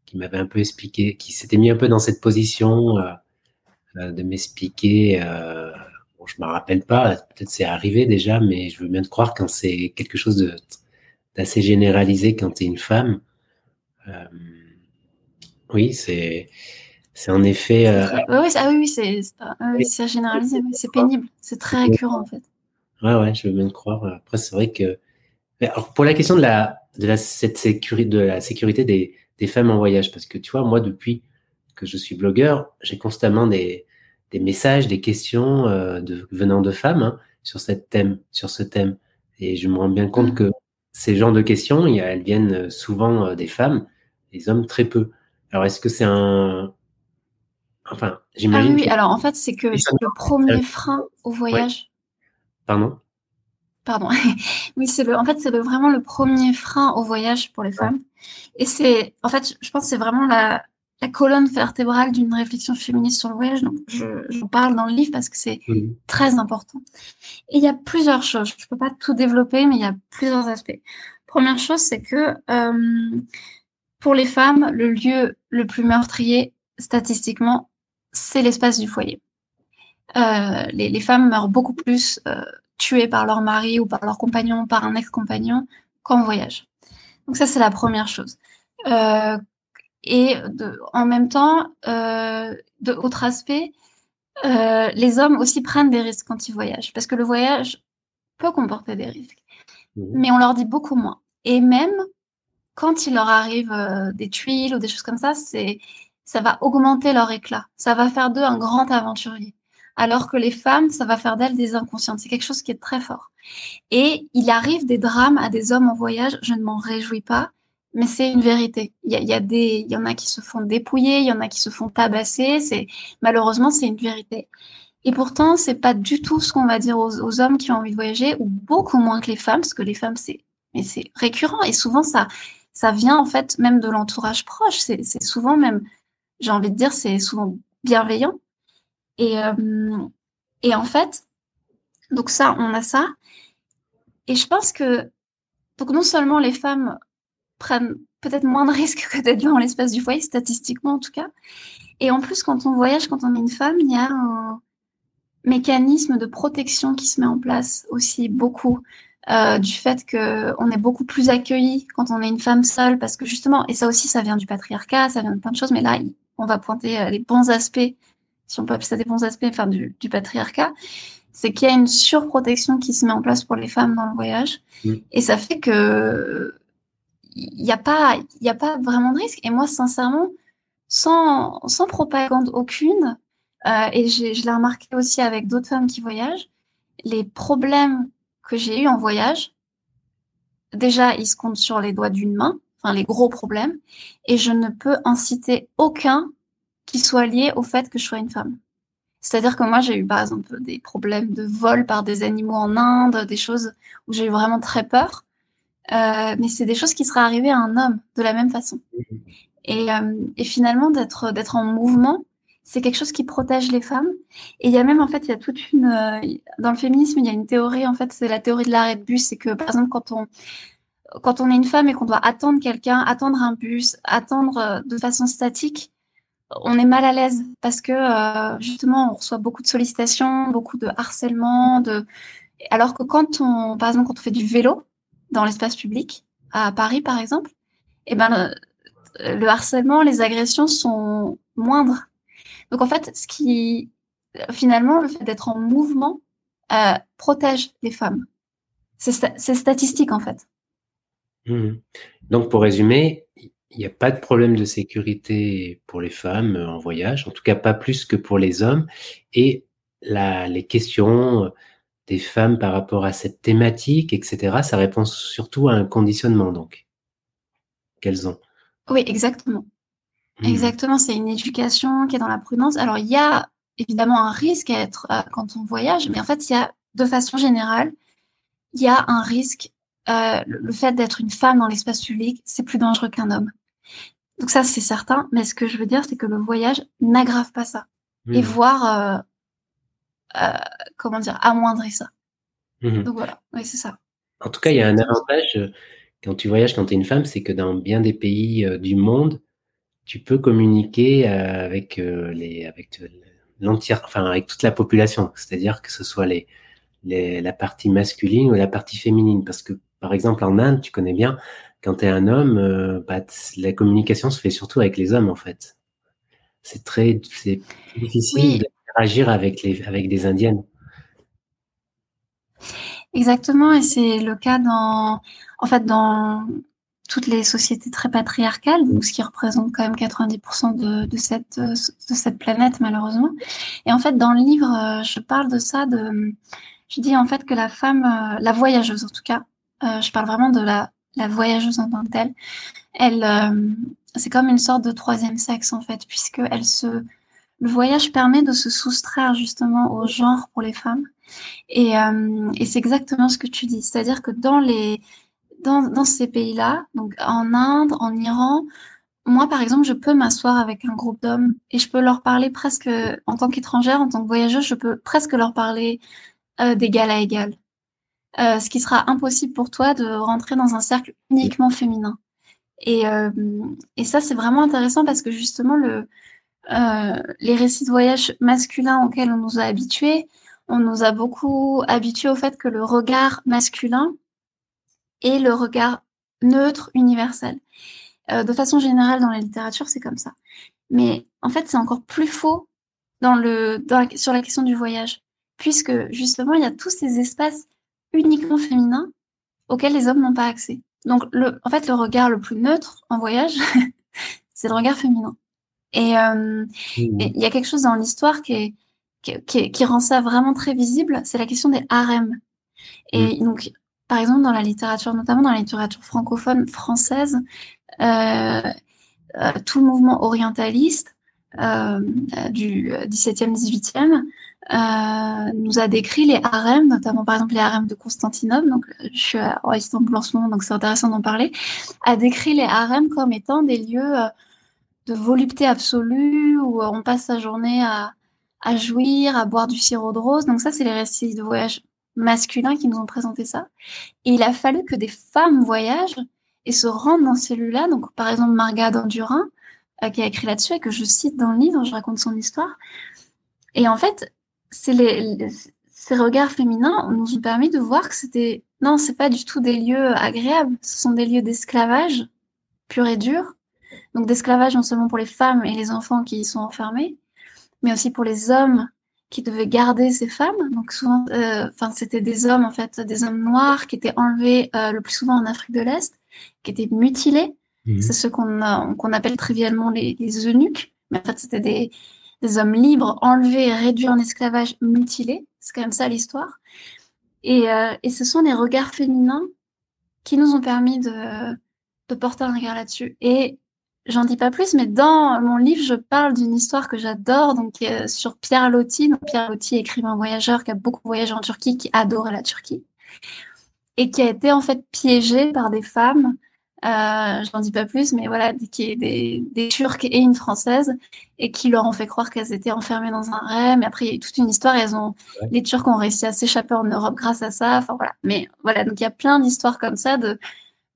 qui m'avait un peu expliqué, qui s'était mis un peu dans cette position, euh, de m'expliquer. Bon, je me rappelle pas, peut-être c'est arrivé déjà, mais je veux bien te croire quand c'est quelque chose d'assez généralisé quand tu es une femme. oui, c'est c'est en effet. oui, ah oui, c'est généralisé, c'est pénible, c'est très récurrent en fait. Ouais, ouais, je veux bien te croire. Après, c'est vrai que. Alors, pour la question de la, de la, cette sécurité, de la sécurité des, des femmes en voyage, parce que tu vois, moi, depuis que je suis blogueur, j'ai constamment des, des messages, des questions euh, de, venant de femmes hein, sur cette thème, sur ce thème. Et je me rends bien compte mmh. que ces genres de questions, elles viennent souvent euh, des femmes, les hommes très peu. Alors, est-ce que c'est un, enfin, j'imagine. Ah oui, alors en fait, c'est que le premier frein au voyage. Pardon? Pardon. oui, c'est le, en fait, c'est vraiment le premier frein au voyage pour les femmes. Et c'est, en fait, je pense que c'est vraiment la, la colonne vertébrale d'une réflexion féministe sur le voyage. Donc, je, parle dans le livre parce que c'est très important. Et il y a plusieurs choses. Je ne peux pas tout développer, mais il y a plusieurs aspects. Première chose, c'est que euh, pour les femmes, le lieu le plus meurtrier, statistiquement, c'est l'espace du foyer. Euh, les, les, femmes meurent beaucoup plus euh, tués par leur mari ou par leur compagnon, par un ex-compagnon, qu'en voyage. Donc ça, c'est la première chose. Euh, et de, en même temps, de autre aspect, les hommes aussi prennent des risques quand ils voyagent, parce que le voyage peut comporter des risques, mmh. mais on leur dit beaucoup moins. Et même quand il leur arrive des tuiles ou des choses comme ça, c'est ça va augmenter leur éclat. Ça va faire d'eux un grand aventurier alors que les femmes, ça va faire d'elles des inconscientes. C'est quelque chose qui est très fort. Et il arrive des drames à des hommes en voyage, je ne m'en réjouis pas, mais c'est une vérité. Il y, a, y en a qui se font dépouiller, il y en a qui se font tabasser. C'est malheureusement c'est une vérité. Et pourtant, c'est pas du tout ce qu'on va dire aux, hommes qui ont envie de voyager, ou beaucoup moins que les femmes, parce que les femmes c'est, mais c'est récurrent et souvent ça, ça vient en fait même de l'entourage proche. C'est souvent même, j'ai envie de dire, c'est souvent bienveillant. Et, euh, et en fait, donc ça, on a ça. Et je pense que, donc non seulement les femmes prennent peut-être moins de risques que d'être dans l'espace du foyer, statistiquement en tout cas. Et en plus, quand on voyage, quand on est une femme, il y a un mécanisme de protection qui se met en place aussi beaucoup. Euh, du fait qu'on est beaucoup plus accueilli quand on est une femme seule, parce que justement, et ça aussi, ça vient du patriarcat, ça vient de plein de choses, mais là, on va pointer euh, les bons aspects si on peut appeler ça des bons aspects, enfin, du, patriarcat, c'est qu'il y a une surprotection qui se met en place pour les femmes dans le voyage. Et ça fait que il n'y a, pas, il a pas vraiment de risque. Et moi, sincèrement, sans, sans propagande aucune, euh, et je l'ai remarqué aussi avec d'autres femmes qui voyagent, les problèmes que j'ai eus en voyage, déjà, ils se comptent sur les doigts d'une main, enfin les gros problèmes, et je ne peux inciter aucun qui soit lié au fait que je sois une femme. C'est-à-dire que moi, j'ai eu par exemple des problèmes de vol par des animaux en Inde, des choses où j'ai eu vraiment très peur. Euh, mais c'est des choses qui seraient arrivées à un homme de la même façon. Et, euh, et finalement, d'être d'être en mouvement, c'est quelque chose qui protège les femmes. Et il y a même en fait, il y a toute une euh, dans le féminisme, il y a une théorie en fait, c'est la théorie de l'arrêt de bus. C'est que par exemple, quand on quand on est une femme et qu'on doit attendre quelqu'un, attendre un bus, attendre euh, de façon statique, on est mal à l'aise parce que euh, justement on reçoit beaucoup de sollicitations, beaucoup de harcèlement, de alors que quand on par exemple quand on fait du vélo dans l'espace public à Paris par exemple, eh ben le, harcèlement, les agressions sont moindres. Donc en fait, ce qui finalement le fait d'être en mouvement euh, protège les femmes. C'est statistique en fait. Mmh. Donc pour résumer, il n'y a pas de problème de sécurité pour les femmes en voyage, en tout cas pas plus que pour les hommes. Et la, les questions des femmes par rapport à cette thématique, etc., ça répond surtout à un conditionnement, donc, qu'elles ont. Oui, exactement. Mmh. Exactement, c'est une éducation qui est dans la prudence. Alors, il y a évidemment un risque à être euh, quand on voyage, mais en fait, il y a, de façon générale, il y a un risque. Euh, le fait d'être une femme dans l'espace public, c'est plus dangereux qu'un homme. Donc ça, c'est certain. Mais ce que je veux dire, c'est que le voyage n'aggrave pas ça. Et mmh. voire, euh, euh, comment dire, amoindrit ça. Mmh. Donc voilà, oui, c'est ça. En tout cas, il y a un avantage quand tu voyages quand tu es une femme, c'est que dans bien des pays du monde, tu peux communiquer avec les avec l'entière, enfin avec toute la population, c'est-à-dire que ce soit les, les, la partie masculine ou la partie féminine, parce que par exemple en Inde, tu connais bien, quand tu es un homme, euh, bah, la communication se fait surtout avec les hommes en fait. C'est très, difficile d'interagir avec les, avec des indiennes. Exactement, et c'est le cas dans, en fait, dans toutes les sociétés très patriarcales, donc ce qui représente quand même 90% de, de, cette, de cette planète malheureusement. Et en fait, dans le livre, euh, je parle de ça, de, je dis en fait que la femme, euh, la voyageuse en tout cas, euh, je parle vraiment de la, voyageuse en tant que telle, elle, c'est comme une sorte de troisième sexe en fait, puisque le voyage permet de se soustraire justement au genre pour les femmes. Et, et c'est exactement ce que tu dis, c'est-à-dire que dans ces pays-là, donc en Inde, en Iran, moi, par exemple, je peux m'asseoir avec un groupe d'hommes et je peux leur parler presque, en tant qu'étrangère, en tant que voyageuse, je peux presque leur parler euh, d'égal à égal. Euh, ce qui sera impossible pour toi de rentrer dans un cercle uniquement féminin. Et, euh, et ça, c'est vraiment intéressant parce que justement, le, les récits de voyage masculins auxquels on nous a habitués, on nous a beaucoup habitués au fait que le regard masculin et le regard neutre, universel. Euh, de façon générale, dans la littérature, c'est comme ça. Mais en fait, c'est encore plus faux dans le, sur la question du voyage, puisque justement, il y a tous ces espaces uniquement féminins auxquels les hommes n'ont pas accès. Donc, le, en fait, le regard le plus neutre en voyage, c'est le regard féminin. Et euh, mmh. il y a quelque chose dans l'histoire qui, qui, qui, qui, rend ça vraiment très visible, c'est la question des harems. Et mmh. donc, par exemple, dans la littérature, notamment dans la littérature francophone française, euh, euh, tout le mouvement orientaliste du 17e, 18e nous a décrit les harems, notamment par exemple les harems de Constantinople, donc je suis à Istanbul en ce moment, donc c'est intéressant d'en parler, a décrit les harems comme étant des lieux de volupté absolue où on passe sa journée à, à jouir, à boire du sirop de rose. Donc ça, c'est les récits de voyage masculins qui nous ont présenté ça. Et il a fallu que des femmes voyagent et se rendent dans ces lieux-là. Donc, par exemple, Marga d'Andurin, euh, qui a écrit là-dessus et que je cite dans le livre, je raconte son histoire. Et en fait, les, ces regards féminins nous ont permis de voir que c'était non, c'est pas du tout des lieux agréables. Ce sont des lieux d'esclavage pur et dur. Donc d'esclavage non seulement pour les femmes et les enfants qui y sont enfermés, mais aussi pour les hommes qui devaient garder ces femmes. Donc souvent, euh, enfin c'était des hommes en fait, des hommes noirs qui étaient enlevés euh, le plus souvent en Afrique de l'Est, qui étaient mutilés. Mhm. C'est ce qu'on qu'on appelle trivialement les, les, eunuques, mais en fait c'était des, des hommes libres enlevés, réduits en esclavage, mutilés. C'est quand même ça l'histoire. Et, euh, ce sont les regards féminins qui nous ont permis de, porter un regard là-dessus. Et J'en dis pas plus, mais dans mon livre, je parle d'une histoire que j'adore, donc sur Pierre Loti. Donc, Pierre Loti, écrivain voyageur qui a beaucoup voyagé en Turquie, qui adorait la Turquie, et qui a été en fait piégé par des femmes. Euh, J'en dis pas plus, mais voilà, qui est des, des Turques et une Française, et qui leur ont fait croire qu'elles étaient enfermées dans un rêve. Mais après, il y a toute une histoire. Elles ont, les Turcs ont réussi à s'échapper en Europe grâce à ça. Enfin voilà. Mais voilà, donc il y a plein d'histoires comme ça de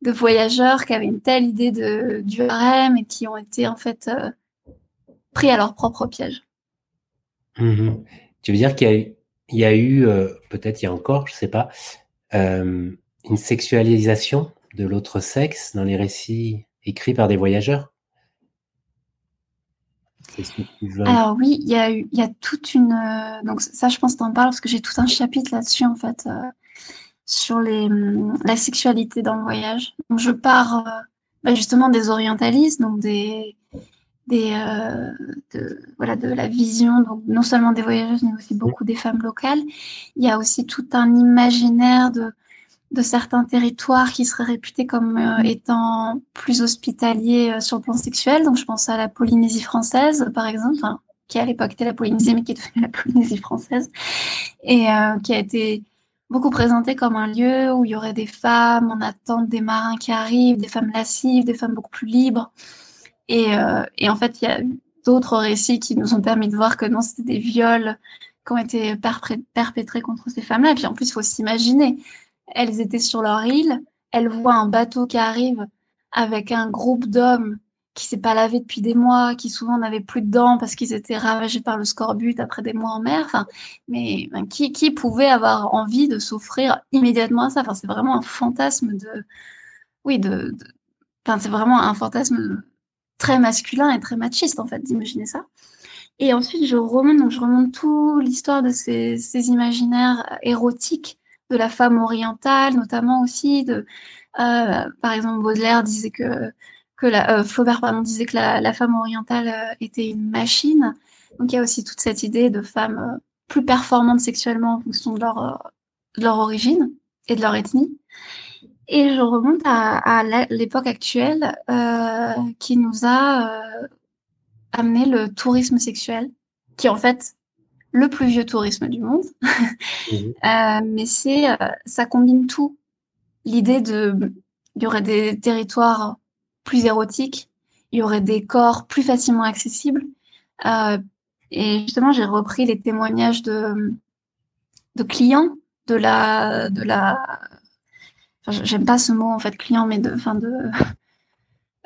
de voyageurs qui avaient une telle idée de, du harem et qui ont été en fait euh, pris à leur propre piège. Mhm. Tu veux dire qu'il y a, eu, euh, peut-être il y a encore, je ne sais pas, euh, une sexualisation de l'autre sexe dans les récits écrits par des voyageurs? Alors oui, il y a y a toute une, donc ça je pense que tu en parles parce que j'ai tout un chapitre là-dessus en fait sur les, hum, la sexualité dans le voyage. Je pars euh, bah, justement des orientalistes, donc des, des euh, de, voilà de la vision donc non seulement des voyageuses mais aussi beaucoup des femmes locales. Il y a aussi tout un imaginaire de de certains territoires qui seraient réputés comme euh, étant plus hospitaliers sur le plan sexuel. Donc je pense à la Polynésie française par exemple, qui à l'époque était la Polynésie mais qui est devenue la Polynésie française et qui a été beaucoup présenté comme un lieu où il y aurait des femmes en attente des marins qui arrivent, des femmes lascives, des femmes beaucoup plus libres. Et, euh, et en fait, il y a d'autres récits qui nous ont permis de voir que non, c'était des viols qui ont été perpétrés contre ces femmes-là. Et puis en plus, il faut s'imaginer, elles étaient sur leur île, elles voient un bateau qui arrive avec un groupe d'hommes qui s'est pas lavé depuis des mois, qui souvent n'avait plus de dents parce qu'ils étaient ravagés par le scorbut après des mois en mer. Mais qui, pouvait avoir envie de souffrir immédiatement à ça? Enfin, c'est vraiment un fantasme de, oui, de, enfin, c'est vraiment un fantasme très masculin et très machiste en fait d'imaginer ça. Et ensuite, je remonte, donc je remonte tout l'histoire de ces, imaginaires érotiques de la femme orientale, notamment aussi de, euh, par exemple, Baudelaire disait que que la, euh, Flaubert pardon, disait que la, femme orientale euh, était une machine. Donc il y a aussi toute cette idée de femmes plus performantes sexuellement en fonction de leur, de leur origine et de leur ethnie. Et je remonte à, l'époque actuelle qui nous a amené le tourisme sexuel, qui en fait le plus vieux tourisme du monde. mmh. euh, mais c'est, ça combine tout. L'idée de, il y aurait des territoires plus érotiques, il y aurait des corps plus facilement accessibles. Euh, et justement, j'ai repris les témoignages de, de clients de la, de la, enfin, j'aime pas ce mot en fait client, mais de, enfin de, euh,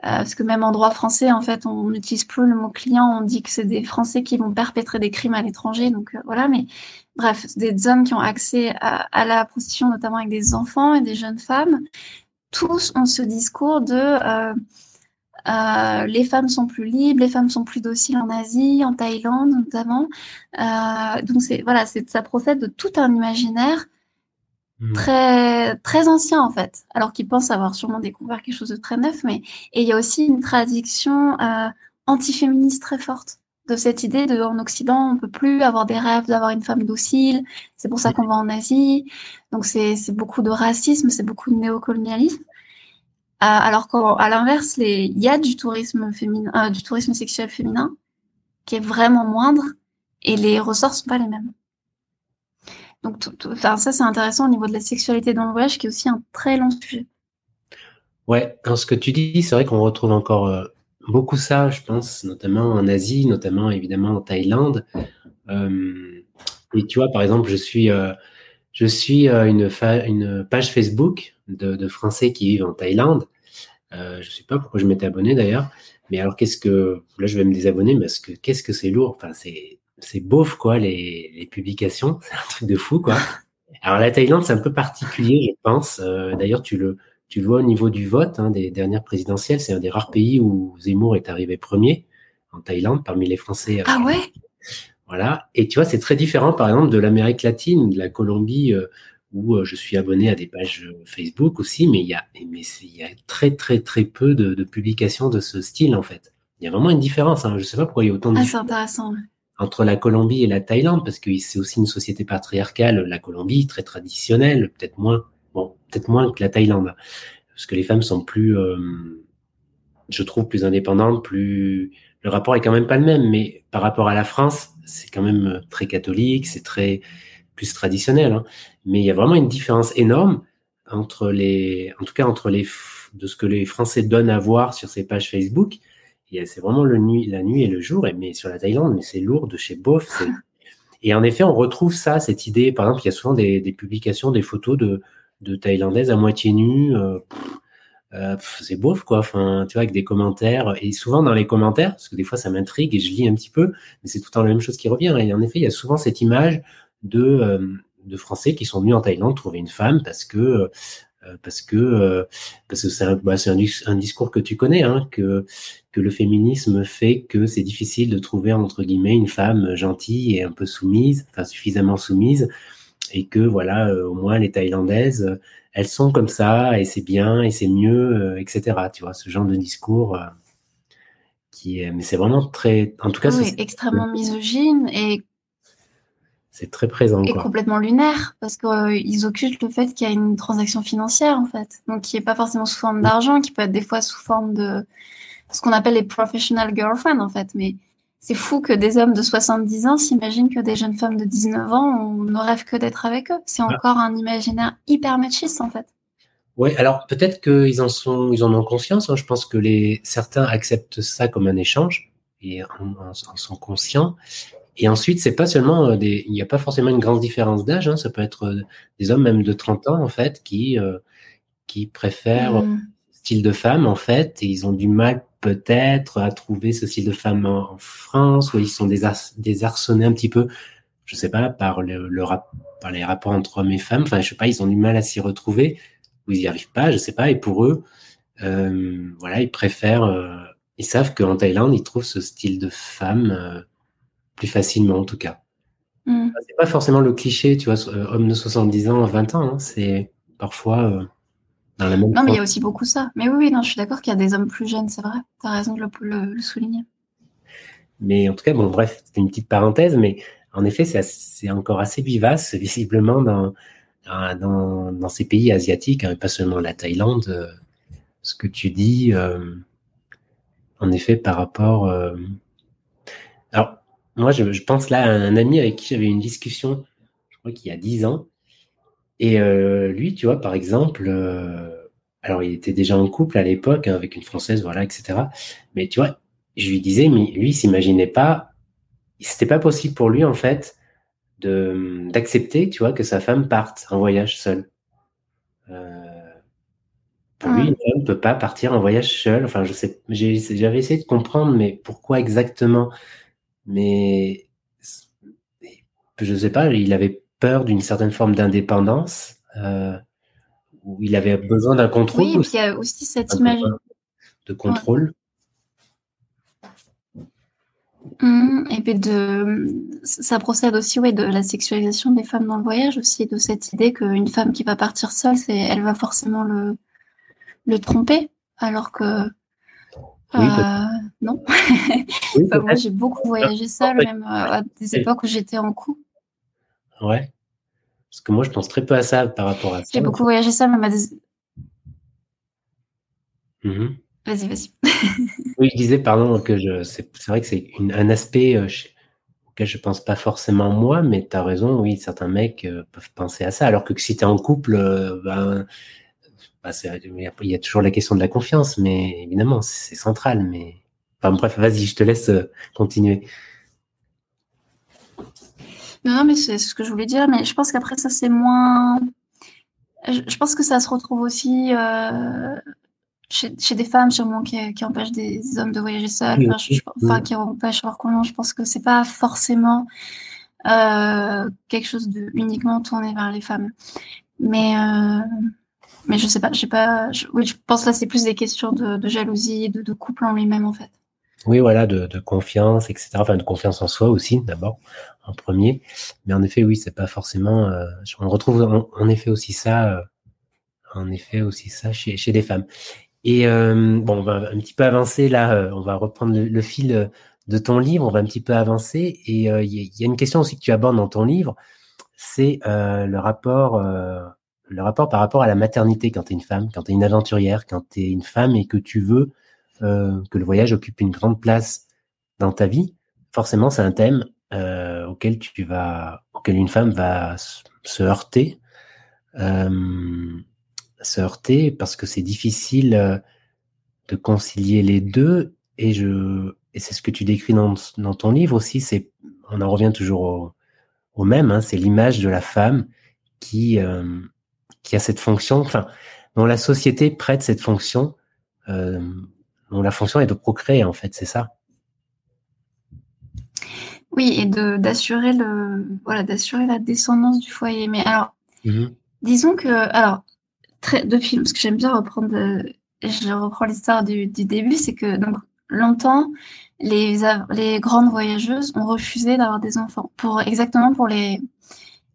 parce que même en droit français, en fait, on n'utilise plus le mot client, on dit que c'est des Français qui vont perpétrer des crimes à l'étranger, donc euh, voilà. Mais bref, des hommes qui ont accès à, la prostitution, notamment avec des enfants et des jeunes femmes, tous ont ce discours de euh, euh, les femmes sont plus libres, les femmes sont plus dociles en Asie, en Thaïlande notamment. Euh, donc voilà, ça procède de tout un imaginaire mmh. très très ancien en fait, alors qu'ils pensent avoir sûrement découvert quelque chose de très neuf. Mais et il y a aussi une tradition euh, antiféministe très forte de cette idée de en Occident on peut plus avoir des rêves d'avoir une femme docile. C'est pour ça qu'on va en Asie. Donc c'est beaucoup de racisme, c'est beaucoup de néocolonialisme. Euh, alors qu'à l'inverse, il y a du tourisme féminin, euh, du tourisme sexuel féminin qui est vraiment moindre et les ressorts sont pas les mêmes. Donc ça c'est intéressant au niveau de la sexualité dans le voyage qui est aussi un très long sujet. Ouais, dans ce que tu dis, c'est vrai qu'on retrouve encore euh, beaucoup ça, je pense, notamment en Asie, notamment évidemment en Thaïlande. Et tu vois, par exemple, je suis, euh, je suis euh, une, page Facebook de, de, Français qui vivent en Thaïlande. Je sais pas pourquoi je m'étais abonné d'ailleurs. Mais alors, qu'est-ce que là, je vais me désabonner parce que qu'est-ce que c'est lourd? Enfin, c'est c'est beauf quoi les, les publications. C'est un truc de fou quoi. Alors la Thaïlande, c'est un peu particulier, je pense. Euh, d'ailleurs, tu le tu le vois au niveau du vote hein, des dernières présidentielles, c'est un des rares pays où Zemmour est arrivé premier en Thaïlande parmi les Français. Ah ouais? Voilà. Et tu vois, c'est très différent, par exemple, de l'Amérique latine, de la Colombie, euh, où euh, je suis abonné à des pages euh, Facebook aussi, mais il y a, mais il y a très très très peu de, de, publications de ce style en fait. Il y a vraiment une différence. Hein. Je sais pas pourquoi il y a autant de ah, intéressant. Entre la Colombie et la Thaïlande, parce que c'est aussi une société patriarcale. La Colombie, très traditionnelle, peut-être moins, bon, peut-être moins que la Thaïlande, parce que les femmes sont plus, euh, je trouve, plus indépendantes, plus le rapport est quand même pas le même, mais par rapport à la France, c'est quand même euh, très catholique, c'est très plus traditionnel. Hein. Mais il y a vraiment une différence énorme entre les, en tout cas entre les, de ce que les Français donnent à voir sur ces pages Facebook. C'est vraiment le nuit, la nuit et le jour. Et, mais sur la Thaïlande, mais c'est lourd de chez bof. Et en effet, on retrouve ça, cette idée. Par exemple, il y a souvent des, des publications, des photos de, de Thaïlandaises à moitié nues. Euh, euh, c'est beauf quoi enfin tu vois avec des commentaires et souvent dans les commentaires parce que des fois ça m'intrigue et je lis un petit peu mais c'est tout le temps la même chose qui revient et en effet il y a souvent cette image de euh, de français qui sont venus en Thaïlande trouver une femme parce que parce que euh, parce que c'est un, bah, un, un, discours que tu connais hein, que que le féminisme fait que c'est difficile de trouver entre guillemets une femme gentille et un peu soumise enfin suffisamment soumise et que voilà au moins les thaïlandaises elles sont comme ça et c'est bien et c'est mieux, euh, etc. Tu vois, ce genre de discours euh, qui est, mais c'est vraiment très, en tout cas, oui, extrêmement misogyne et c'est très présent. Et quoi. complètement lunaire, parce qu'ils euh, occultent le fait qu'il y a une transaction financière, en fait. Donc, qui n'est pas forcément sous forme d'argent, qui peut être des fois sous forme de ce qu'on appelle les professional girlfriends, en fait. Mais c'est fou que des hommes de 70 ans s'imaginent que des jeunes femmes de 19 ans, on ne rêve que d'être avec eux. C'est encore un imaginaire hyper machiste, en fait. Oui, alors peut-être qu'ils en sont, ils en ont conscience. Hein. Je pense que les certains acceptent ça comme un échange et en, en, en sont conscients. Et ensuite, c'est pas seulement des, il n'y a pas forcément une grande différence d'âge. Hein. Ça peut être des hommes même de 30 ans en fait qui euh, qui préfèrent mmh style de femme en fait, et ils ont du mal peut-être à trouver ce style de femme en, France, où ils sont désarçonnés un petit peu, je sais pas, par le, le par les rapports entre hommes et femmes. Enfin, je sais pas, ils ont du mal à s'y retrouver, ou ils y arrivent pas, je sais pas. Et pour eux, euh, voilà, ils préfèrent, euh, ils savent qu'en Thaïlande, ils trouvent ce style de femme euh, plus facilement, en tout cas. Mm. C'est pas forcément le cliché, tu vois, homme de 70 ans à 20 ans. Hein, c'est parfois dans la même. Non, mais il y a aussi beaucoup ça. Mais oui, oui, non, je suis d'accord qu'il y a des hommes plus jeunes, c'est vrai. Tu as raison de le, souligner. Mais en tout cas, bon, bref, c'était une petite parenthèse, mais en effet, c'est encore assez vivace, visiblement, dans, dans, dans ces pays asiatiques, hein, pas seulement la Thaïlande ce que tu dis, euh, en effet, par rapport. Euh, alors, moi, je, pense là à un ami avec qui j'avais une discussion, je crois qu'il y a dix ans. Et euh, lui, tu vois, par exemple, alors il était déjà en couple à l'époque hein, avec une Française, voilà, etc. Mais tu vois, je lui disais, mais lui, il s'imaginait pas, c'était pas possible pour lui, en fait, de d'accepter, tu vois, que sa femme parte en voyage seule. Pour lui, une femme ne peut pas partir en voyage seule. Enfin, je sais, j'avais essayé de comprendre, mais pourquoi exactement Mais je ne sais pas, il avait peur d'une certaine forme d'indépendance, euh, où il avait besoin d'un contrôle. Oui, et puis il y a aussi cette image de contrôle. Mmh, et puis de, ça procède aussi ouais, de la sexualisation des femmes dans le voyage aussi, de cette idée qu'une femme qui va partir seule, c'est, elle va forcément le, le tromper, alors que euh, non. moi, j'ai beaucoup voyagé seule, même euh, à des époques où j'étais en couple. Ouais. Parce que moi, je pense très peu à ça par rapport à ça. J'ai beaucoup voyagé seule, même à des. Mmh vas-y, vas-y. oui, je disais, pardon, que je, c'est, vrai que c'est un aspect euh, auquel je pense pas forcément moi, mais tu as raison, oui, certains mecs peuvent penser à ça. Alors que si tu es en couple, ben, bah, il y a toujours la question de la confiance, mais évidemment, c'est central. Mais enfin, bref, vas-y, je te laisse euh, continuer. Non, mais c'est ce que je voulais dire. Mais je pense qu'après ça, c'est moins. Je, pense que ça se retrouve aussi euh, chez, des femmes, sûrement, qui, qui empêchent des, hommes de voyager seuls, enfin, qui empêchent leur conjoint. Je pense que c'est pas forcément euh, quelque chose de uniquement tourné vers les femmes. Mais mais je sais pas, j'ai pas. Je, oui, je pense là c'est plus des questions de, jalousie, de, de, couple en lui-même en fait. Oui, voilà, de, de, confiance, etc. Enfin, de confiance en soi aussi, d'abord, en premier. Mais en effet, oui, c'est pas forcément. Euh, on retrouve en, effet aussi ça, euh, en effet aussi ça chez, chez femmes. Et euh, bon, on va un petit peu avancer là. on va reprendre le, fil de ton livre. On va un petit peu avancer. Et il y, a une question aussi que tu abordes dans ton livre, c'est le rapport le rapport par rapport à la maternité quand tu es une femme, quand tu es une aventurière, quand tu es une femme et que tu veux euh, que le voyage occupe une grande place dans ta vie, forcément c'est un thème euh, auquel tu vas, auquel une femme va se heurter, euh, se heurter parce que c'est difficile de concilier les deux. Et je et c'est ce que tu décris dans, dans ton livre aussi, c'est on en revient toujours au, même, hein, c'est l'image de la femme qui qui a cette fonction, enfin, dont la société prête cette fonction, dont la fonction est de procréer, en fait, c'est ça. Oui, et d'assurer le voilà d'assurer la descendance du foyer. Mais alors, mhm. disons que alors très, de films, parce que j'aime bien reprendre, je reprends l'histoire du, du, début, c'est que donc longtemps les les grandes voyageuses ont refusé d'avoir des enfants pour exactement pour les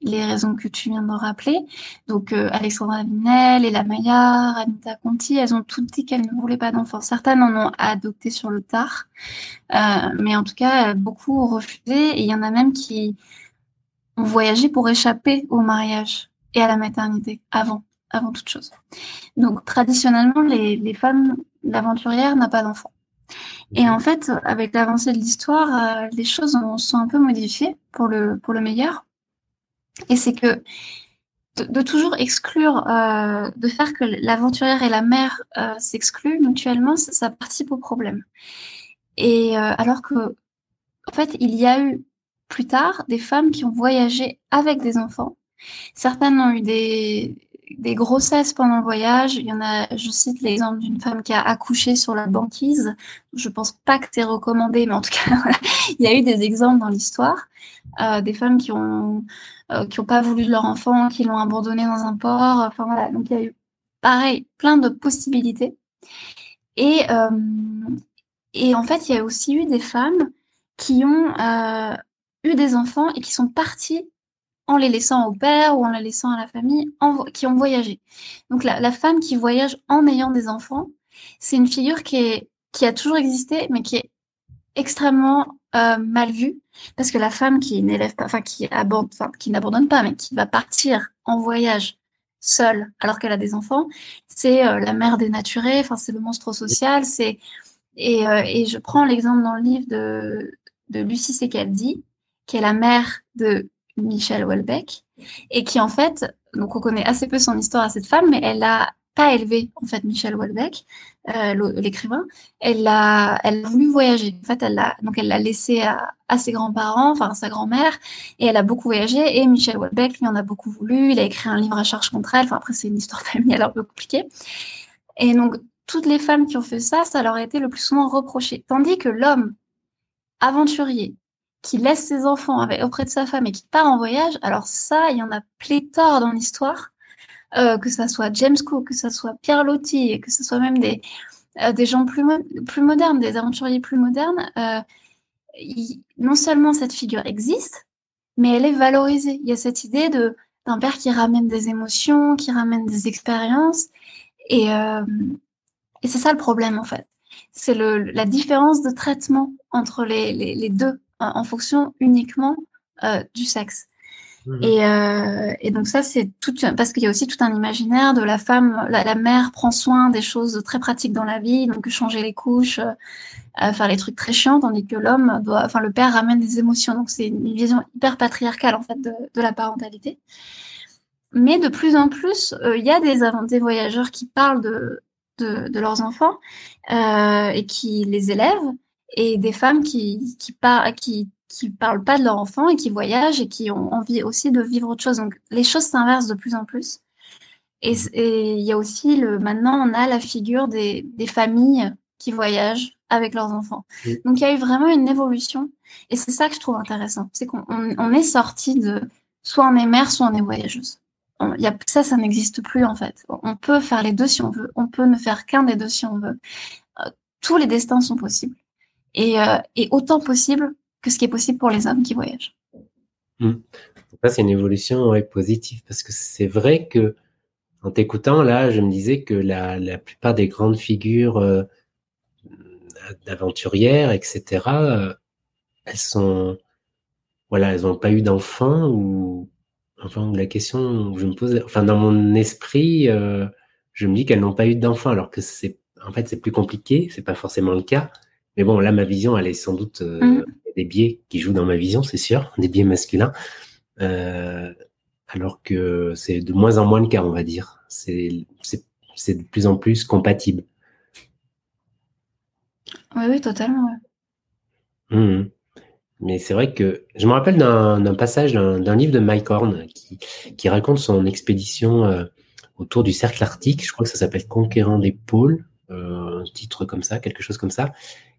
les raisons que tu viens de rappeler. Donc euh, Alexandra Vinel, Ella Maillard, Anita Conti, elles ont toutes dit qu'elles ne voulaient pas d'enfants. Certaines en ont adopté sur le tard, euh, mais en tout cas beaucoup ont refusé. Et il y en a même qui ont voyagé pour échapper au mariage et à la maternité avant, avant toute chose. Donc traditionnellement, les, femmes d'aventurières n'ont pas d'enfants. Et en fait, avec l'avancée de l'histoire, euh, les choses ont, sont un peu modifiées pour le, pour le meilleur. Et c'est que de, toujours exclure, euh, de faire que l'aventurière et la mère euh, s'excluent mutuellement, ça, participe au problème. Et euh, alors que, en fait, il y a eu plus tard des femmes qui ont voyagé avec des enfants. Certaines ont eu des grossesses pendant le voyage. Il y en a, je cite l'exemple d'une femme qui a accouché sur la banquise. Je pense pas que c'est recommandé, mais en tout cas, il y a eu des exemples dans l'histoire. Des femmes qui ont euh, qui ont pas voulu de leur enfant, qui l'ont abandonné dans un port. Enfin voilà, donc il y a eu pareil plein de possibilités. Et euh, et en fait, il y a aussi eu des femmes qui ont euh, eu des enfants et qui sont parties en les laissant au père ou en les laissant à la famille, qui ont voyagé. Donc la, femme qui voyage en ayant des enfants, c'est une figure qui, est, qui a toujours existé, mais qui est extrêmement euh, mal vue, parce que la femme qui n'élève pas, enfin qui abandonne, qui n'abandonne pas, mais qui va partir en voyage seule alors qu'elle a des enfants, c'est euh, la mère dénaturée, enfin c'est le monstre social, c'est et, euh, et je prends l'exemple dans le livre de, de Lucie Secaldi, qui est la mère de Michel Houellebecq, et qui en fait, donc on connaît assez peu son histoire à cette femme, mais elle a pas élevé en fait Michel Houellebecq, euh, l'écrivain. Elle a, elle a voulu voyager. En fait, elle l'a, donc elle l'a laissé à, ses grands-parents, enfin à sa grand-mère, et elle a beaucoup voyagé. Et Michel Houellebecq lui en a beaucoup voulu. Il a écrit un livre à charge contre elle. Enfin après, c'est une histoire familiale un peu compliquée. Et donc toutes les femmes qui ont fait ça, ça leur a été le plus souvent reproché. Tandis que l'homme aventurier qui laisse ses enfants auprès de sa femme et qui part en voyage, alors ça, il y en a pléthore dans l'histoire, euh, que ça soit James Cook, que ça soit Pierre Loti, que ce soit même des, euh, des gens plus, plus modernes, des aventuriers plus modernes. Euh, non seulement cette figure existe, mais elle est valorisée. Il y a cette idée d'un père qui ramène des émotions, qui ramène des expériences, et, c'est ça le problème en fait. C'est la différence de traitement entre les, les, deux en fonction uniquement du sexe. Et, euh, et, donc ça, c'est tout parce qu'il y a aussi tout un imaginaire de la femme, la, mère prend soin des choses très pratiques dans la vie, donc changer les couches, euh, faire les trucs très chiants, tandis que l'homme doit, enfin le père ramène des émotions. Donc c'est une vision hyper patriarcale en fait de, la parentalité. Mais de plus en plus, euh, il y a des, des voyageurs qui parlent de, de, leurs enfants et qui les élèvent et des femmes qui qui, par, qui qui parlent pas de leur enfant et qui voyagent et qui ont envie aussi de vivre autre chose. Donc les choses s'inversent de plus en plus. Et il y a aussi le maintenant on a la figure des, des familles qui voyagent avec leurs enfants. Donc il y a eu vraiment une évolution et c'est ça que je trouve intéressant, c'est qu'on on, est sorti de soit on est mère, soit on est voyageuse. On, y a, ça, ça n'existe plus en fait. On peut faire les deux si on veut. On peut ne faire qu'un des deux si on veut. Euh, tous les destins sont possibles et, euh, et, autant possible que ce qui est possible pour les hommes qui voyagent. Mmh. Ça, c'est une évolution ouais, positive parce que c'est vrai que en t'écoutant là, je me disais que la, la plupart des grandes figures euh, d'aventurières, etc., euh, elles sont, voilà, elles n'ont pas eu d'enfants ou, enfin, la question je me pose, enfin, dans mon esprit, euh, je me dis qu'elles n'ont pas eu d'enfants alors que c'est, en fait, c'est plus compliqué, c'est pas forcément le cas. Mais bon, là, ma vision, elle est sans doute euh, mm. Des biais qui jouent dans ma vision, c'est sûr, des biais masculins. Euh, alors que c'est de moins en moins le cas, on va dire. C'est de plus en plus compatible. Oui, oui, totalement. Mmh. Mais c'est vrai que je me rappelle d'un passage d'un livre de Mike Horn qui, qui raconte son expédition euh, autour du cercle arctique. Je crois que ça s'appelle Conquérant des pôles, euh, un titre comme ça, quelque chose comme ça.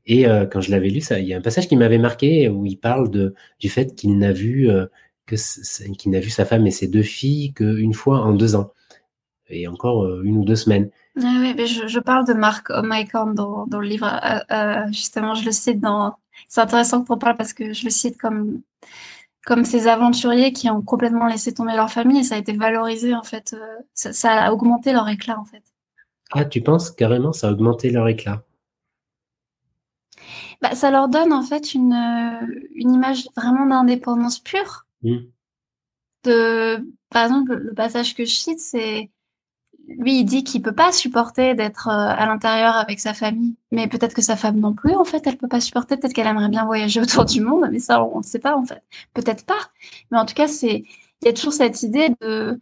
Et euh, quand je l'avais lu, ça, il y a un passage qui m'avait marqué où il parle de, du fait qu'il n'a vu euh, que qu'il n'a vu sa femme et ses deux filles qu'une fois en deux ans et encore euh, une ou deux semaines. Ah oui, mais je, je, parle de Mark O'Micron dans, dans le livre. justement, je le cite dans. C'est intéressant que tu en parles parce que je le cite comme comme ces aventuriers qui ont complètement laissé tomber leur famille et ça a été valorisé en fait. Ça, ça a augmenté leur éclat en fait. Ah, tu penses carrément ça a augmenté leur éclat? Bah, ça leur donne en fait une, euh, une image vraiment d'indépendance pure. Mmh. De, par exemple, le passage que je cite, c'est lui, il dit qu'il peut pas supporter d'être euh, à l'intérieur avec sa famille, mais peut-être que sa femme non plus, en fait, elle peut pas supporter. Peut-être qu'elle aimerait bien voyager autour du monde, mais ça, on ne sait pas en fait. Peut-être pas. Mais en tout cas, c'est, il y a toujours cette idée de,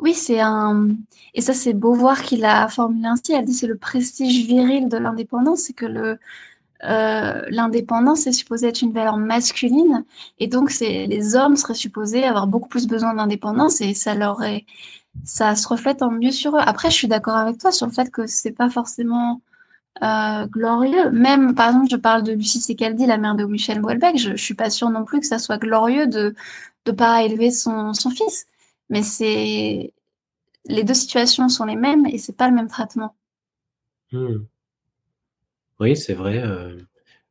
oui, c'est un, et ça, c'est beau voir qu'il a formulé ainsi. Elle dit c'est le prestige viril de l'indépendance, c'est que le, euh, l'indépendance est supposée être une valeur masculine et donc les hommes seraient supposés avoir beaucoup plus besoin d'indépendance et ça ça se reflète en mieux sur eux. Après, je suis d'accord avec toi sur le fait que c'est pas forcément euh, glorieux. Même, par exemple, je parle de Lucie Secaldi, la mère de Michel Houellebecq. Je, je suis pas sûre non plus que ça soit glorieux de de pas élever son, son fils. Mais c'est les deux situations sont les mêmes et c'est pas le même traitement. Hmm. Oui, c'est vrai. Euh.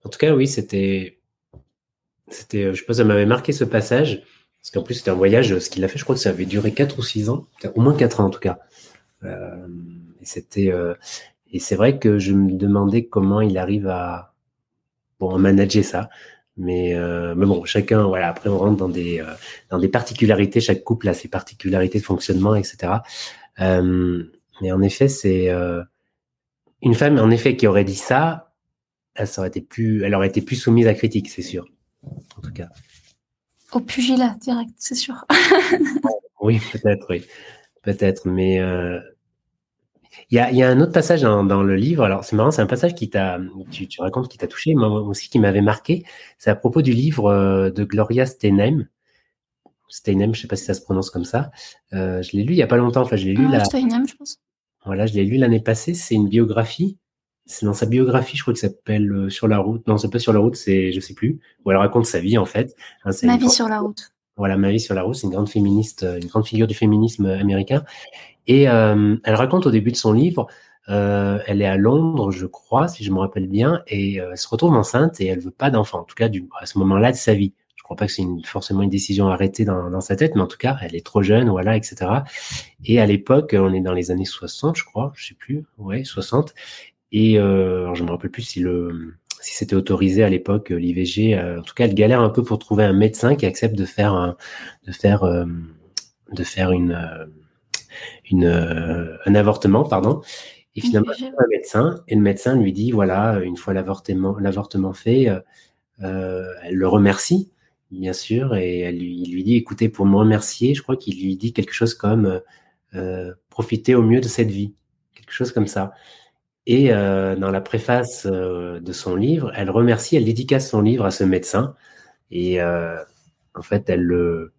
En tout cas, oui, c'était, c'était, euh, je pense, ça m'avait marqué ce passage parce qu'en plus c'était un voyage. Ce qu'il a fait, je crois que ça avait duré quatre ou six ans, au moins quatre ans en tout cas. Euh, et c'était, et c'est vrai que je me demandais comment il arrive à, bon, manager ça. Mais, mais bon, chacun, voilà, après on rentre dans des, dans des particularités, chaque couple a ses particularités de fonctionnement, etc. mais en effet, c'est une femme, en effet, qui aurait dit ça, elle aurait été plus, elle aurait été plus soumise à critique, c'est sûr. En tout cas. Au pugilat direct, c'est sûr. oui, peut-être, oui, peut-être, mais euh, il y, a, y, a, un autre passage dans, dans le livre. Alors c'est marrant, c'est un passage qui t'a, tu, tu, racontes qui t'a touché, moi aussi qui m'avait marqué. C'est à propos du livre euh, de Gloria Steinem. Steinem, je sais pas si ça se prononce comme ça. Euh, je l'ai lu il y a pas longtemps. Enfin, je l'ai lu ah, Steinem, je pense. Voilà, je l'ai lu l'année passée. C'est une biographie. C'est dans sa biographie, je crois que ça s'appelle euh, Sur la route. Non, c'est pas Sur la route, c'est je sais plus. Ou elle raconte sa vie en fait. Hein, ma vie sur la route. Voilà, ma vie sur la route. C'est une grande féministe, euh, une grande figure du féminisme américain. Et euh, elle raconte au début de son livre, euh, elle est à Londres, je crois, si je me rappelle bien, et euh, elle se retrouve enceinte et elle veut pas d'enfant. En tout cas, du, à ce moment-là de sa vie crois pas que c'est forcément une décision arrêtée dans, dans, sa tête, mais en tout cas, elle est trop jeune, voilà, etc. Et à l'époque, on est dans les années 60, je crois, je sais plus, ouais, 60. Et euh, alors je me rappelle plus si le si c'était autorisé à l'époque euh, l'IVG. Euh, en tout cas, elle galère un peu pour trouver un médecin qui accepte de faire un, de faire euh, de faire une une un avortement, pardon. Et finalement, il un médecin et le médecin lui dit voilà, une fois l'avortement l'avortement fait, elle le remercie bien sûr, et elle lui, il lui dit, écoutez, pour me remercier, je crois qu'il lui dit quelque chose comme euh, euh profiter au mieux de cette vie, quelque chose comme ça. Et euh, dans la préface euh, de son livre, elle remercie, elle dédicace son livre à ce médecin, et euh, en fait, elle le,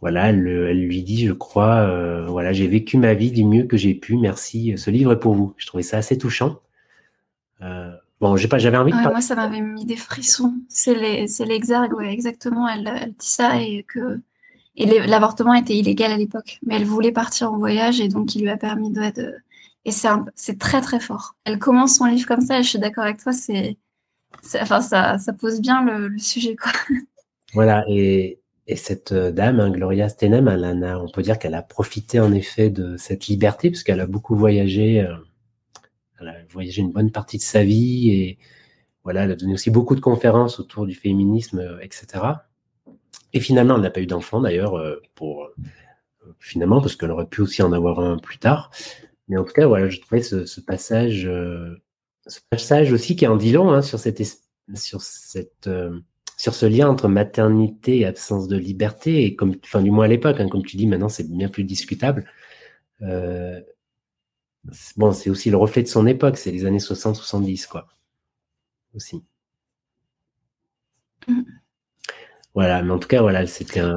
voilà, elle, elle, lui dit, je crois, voilà, j'ai vécu ma vie du mieux que j'ai pu, merci, ce livre est pour vous. Je trouvais ça assez touchant. Bon, j'ai pas, j'avais envie. de moi, ça m'avait mis des frissons. C'est les, c'est l'exergue, ouais, exactement. Elle, elle, dit ça et que et l'avortement était illégal à l'époque, mais elle voulait partir en voyage et donc il lui a permis de. de et c'est, c'est très très fort. Elle commence son livre comme ça. Et je suis d'accord avec toi. C'est, enfin, ça, ça pose bien le, le sujet, quoi. Voilà. Et, et cette euh, dame, hein, Gloria Steinem, elle a, on peut dire qu'elle a profité en effet de cette liberté puisqu'elle a beaucoup voyagé. Euh, elle a voyagé une bonne partie de sa vie et voilà, elle a donné aussi beaucoup de conférences autour du féminisme, euh, etc. Et finalement, elle n'a pas eu d'enfant d'ailleurs, euh, pour euh, finalement parce qu'elle aurait pu aussi en avoir un plus tard. Mais en tout cas, voilà, je trouvais ce, passage, passage aussi qui en dit long hein, sur cette, sur cette, sur ce lien entre maternité et absence de liberté et comme, enfin du moins à l'époque, hein, comme tu dis, maintenant c'est bien plus discutable. Bon, c'est aussi le reflet de son époque, c'est les années 60-70, quoi. Aussi. Mm. Voilà, mais en tout cas, voilà, c'était un,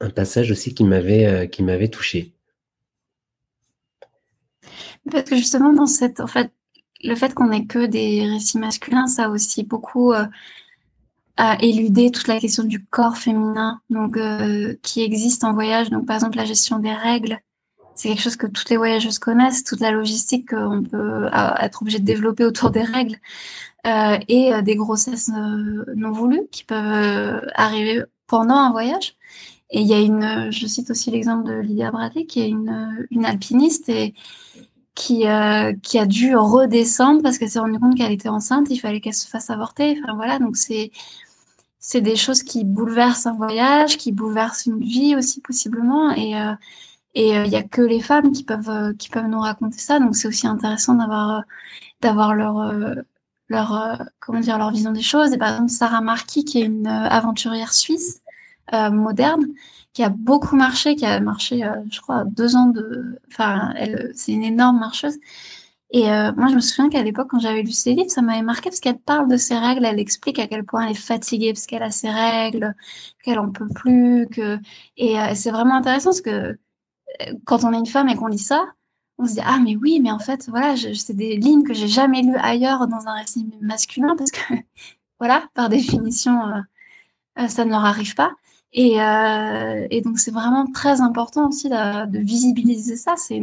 un, passage aussi qui m'avait euh, qui m'avait touché. Parce que justement, dans cette, en fait, le fait qu'on ait que des récits masculins, ça a aussi beaucoup euh, à éluder toute la question du corps féminin, donc euh, qui existe en voyage. Donc, par exemple, la gestion des règles, c'est quelque chose que toutes les voyageuses connaissent, toute la logistique qu'on peut être obligé de développer autour des règles euh, et euh, des grossesses euh, non voulues qui peuvent arriver pendant un voyage. Et il y a une, je cite aussi l'exemple de Lydia Bradley, qui est une, alpiniste et qui, a dû redescendre parce qu'elle s'est rendue compte qu'elle était enceinte, il fallait qu'elle se fasse avorter. Enfin voilà, donc c'est c'est des choses qui bouleversent un voyage, qui bouleversent une vie aussi possiblement. Et, et il euh, y a que les femmes qui peuvent euh, qui peuvent nous raconter ça. Donc c'est aussi intéressant d'avoir euh, d'avoir leur leur comment dire leur vision des choses. Et par exemple Sarah Marquis qui est une aventurière suisse moderne qui a beaucoup marché, qui a marché, je crois, deux ans de. Enfin, elle, c'est une énorme marcheuse. Et moi, je me souviens qu'à l'époque, quand j'avais lu ses livres, ça m'avait marqué parce qu'elle parle de ses règles, elle explique à quel point elle est fatiguée parce qu'elle a ses règles, qu'elle en peut plus, que et c'est vraiment intéressant parce que quand on est une femme et qu'on lit ça, on se dit ah mais oui mais en fait voilà c'est des lignes que j'ai jamais lues ailleurs dans un récit masculin parce que voilà par définition euh, euh, ça ne leur arrive pas. Et, euh, et donc c'est vraiment très important aussi de, visibiliser ça. C'est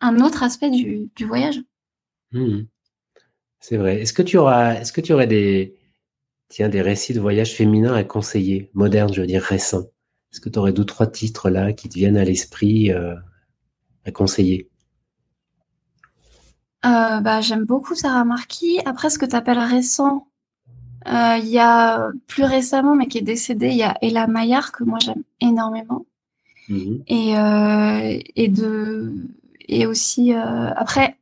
un autre aspect du, voyage. Mmh. c'est vrai. Est-ce que tu auras est-ce que tu aurais des tiens des récits de voyage féminins à conseiller modernes je veux dire récents? Est-ce que tu aurais deux trois titres là qui te viennent à l'esprit à conseiller? Euh, bah, j'aime beaucoup Sarah Marquis. Après, ce que tu appelles récent, euh, il y a plus récemment, mais qui est décédée, il y a Ella Maillard, que moi j'aime énormément. Mmh et, euh, et, de, et aussi, après,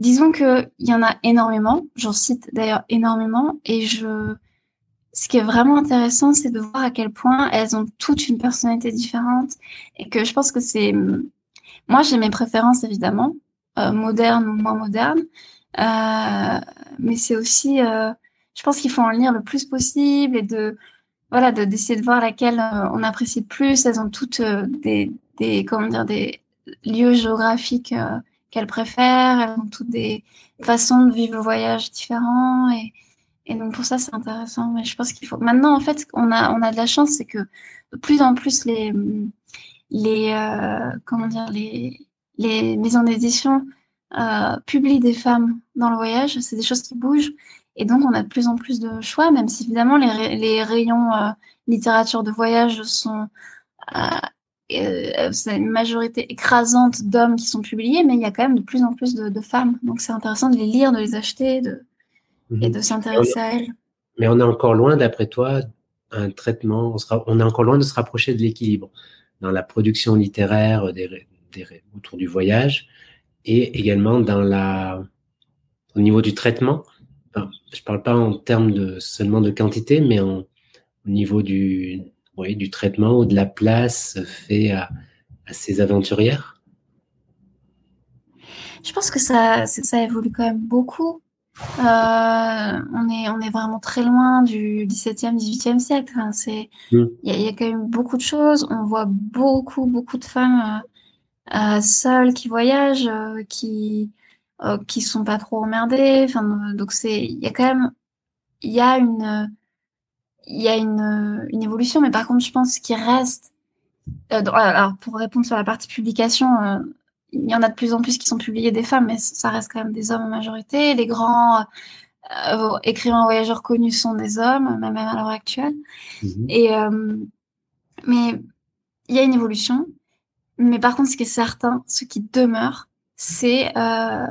disons qu'il y en a énormément. J'en cite d'ailleurs énormément. Et je, ce qui est vraiment intéressant, c'est de voir à quel point elles ont toutes une personnalité différente. Et que je pense que c'est. Moi, j'ai mes préférences évidemment. Euh, moderne ou moins moderne. Euh, mais c'est aussi, euh, je pense qu'il faut en lire le plus possible et de voilà de d'essayer de voir laquelle on apprécie le plus. Elles ont toutes des, des comment dire des lieux géographiques qu'elles préfèrent. Elles ont toutes des façons de vivre le voyage différents et et donc pour ça c'est intéressant. Mais je pense qu'il faut maintenant en fait on a on a de la chance c'est que de plus en plus les les comment dire les les maisons d'édition euh, publient des femmes dans le voyage. C'est des choses qui bougent. Et donc, on a de plus en plus de choix, même si évidemment les, les rayons euh, littérature de voyage sont euh, c'est une majorité écrasante d'hommes qui sont publiés, mais il y a quand même de plus en plus de, de femmes. Donc, c'est intéressant de les lire, de les acheter de, mhm. et de s'intéresser à elles. Mais on est encore loin, d'après toi, un traitement, on, sera, on est encore loin de se rapprocher de l'équilibre dans la production littéraire des, autour du voyage et également dans la, au niveau du traitement. je ne parle pas en termes de, seulement de quantité, mais en, au niveau du, oui, du traitement ou de la place fait à, à ces aventurières. Je pense que ça, ça évolue quand même beaucoup. Euh, on, est, on est vraiment très loin du 17e, 18e siècle. Enfin, c'est, mm. il y, a quand même beaucoup de choses. On voit beaucoup, beaucoup de femmes euh, euh, seuls qui voyagent, euh, qui qui sont pas trop emmerdés. Enfin, donc c'est, il y a quand même, il y a une, il y a une, une évolution, mais par contre, je pense qu'il reste. alors, pour répondre sur la partie publication, il y en a de plus en plus qui sont publiés des femmes, mais ça reste quand même des hommes en majorité. Les grands euh, écrivains voyageurs connus sont des hommes, même à l'heure actuelle. Mmh Et mais il y a une évolution. Mais par contre, ce qui est certain, ce qui demeure, c'est euh,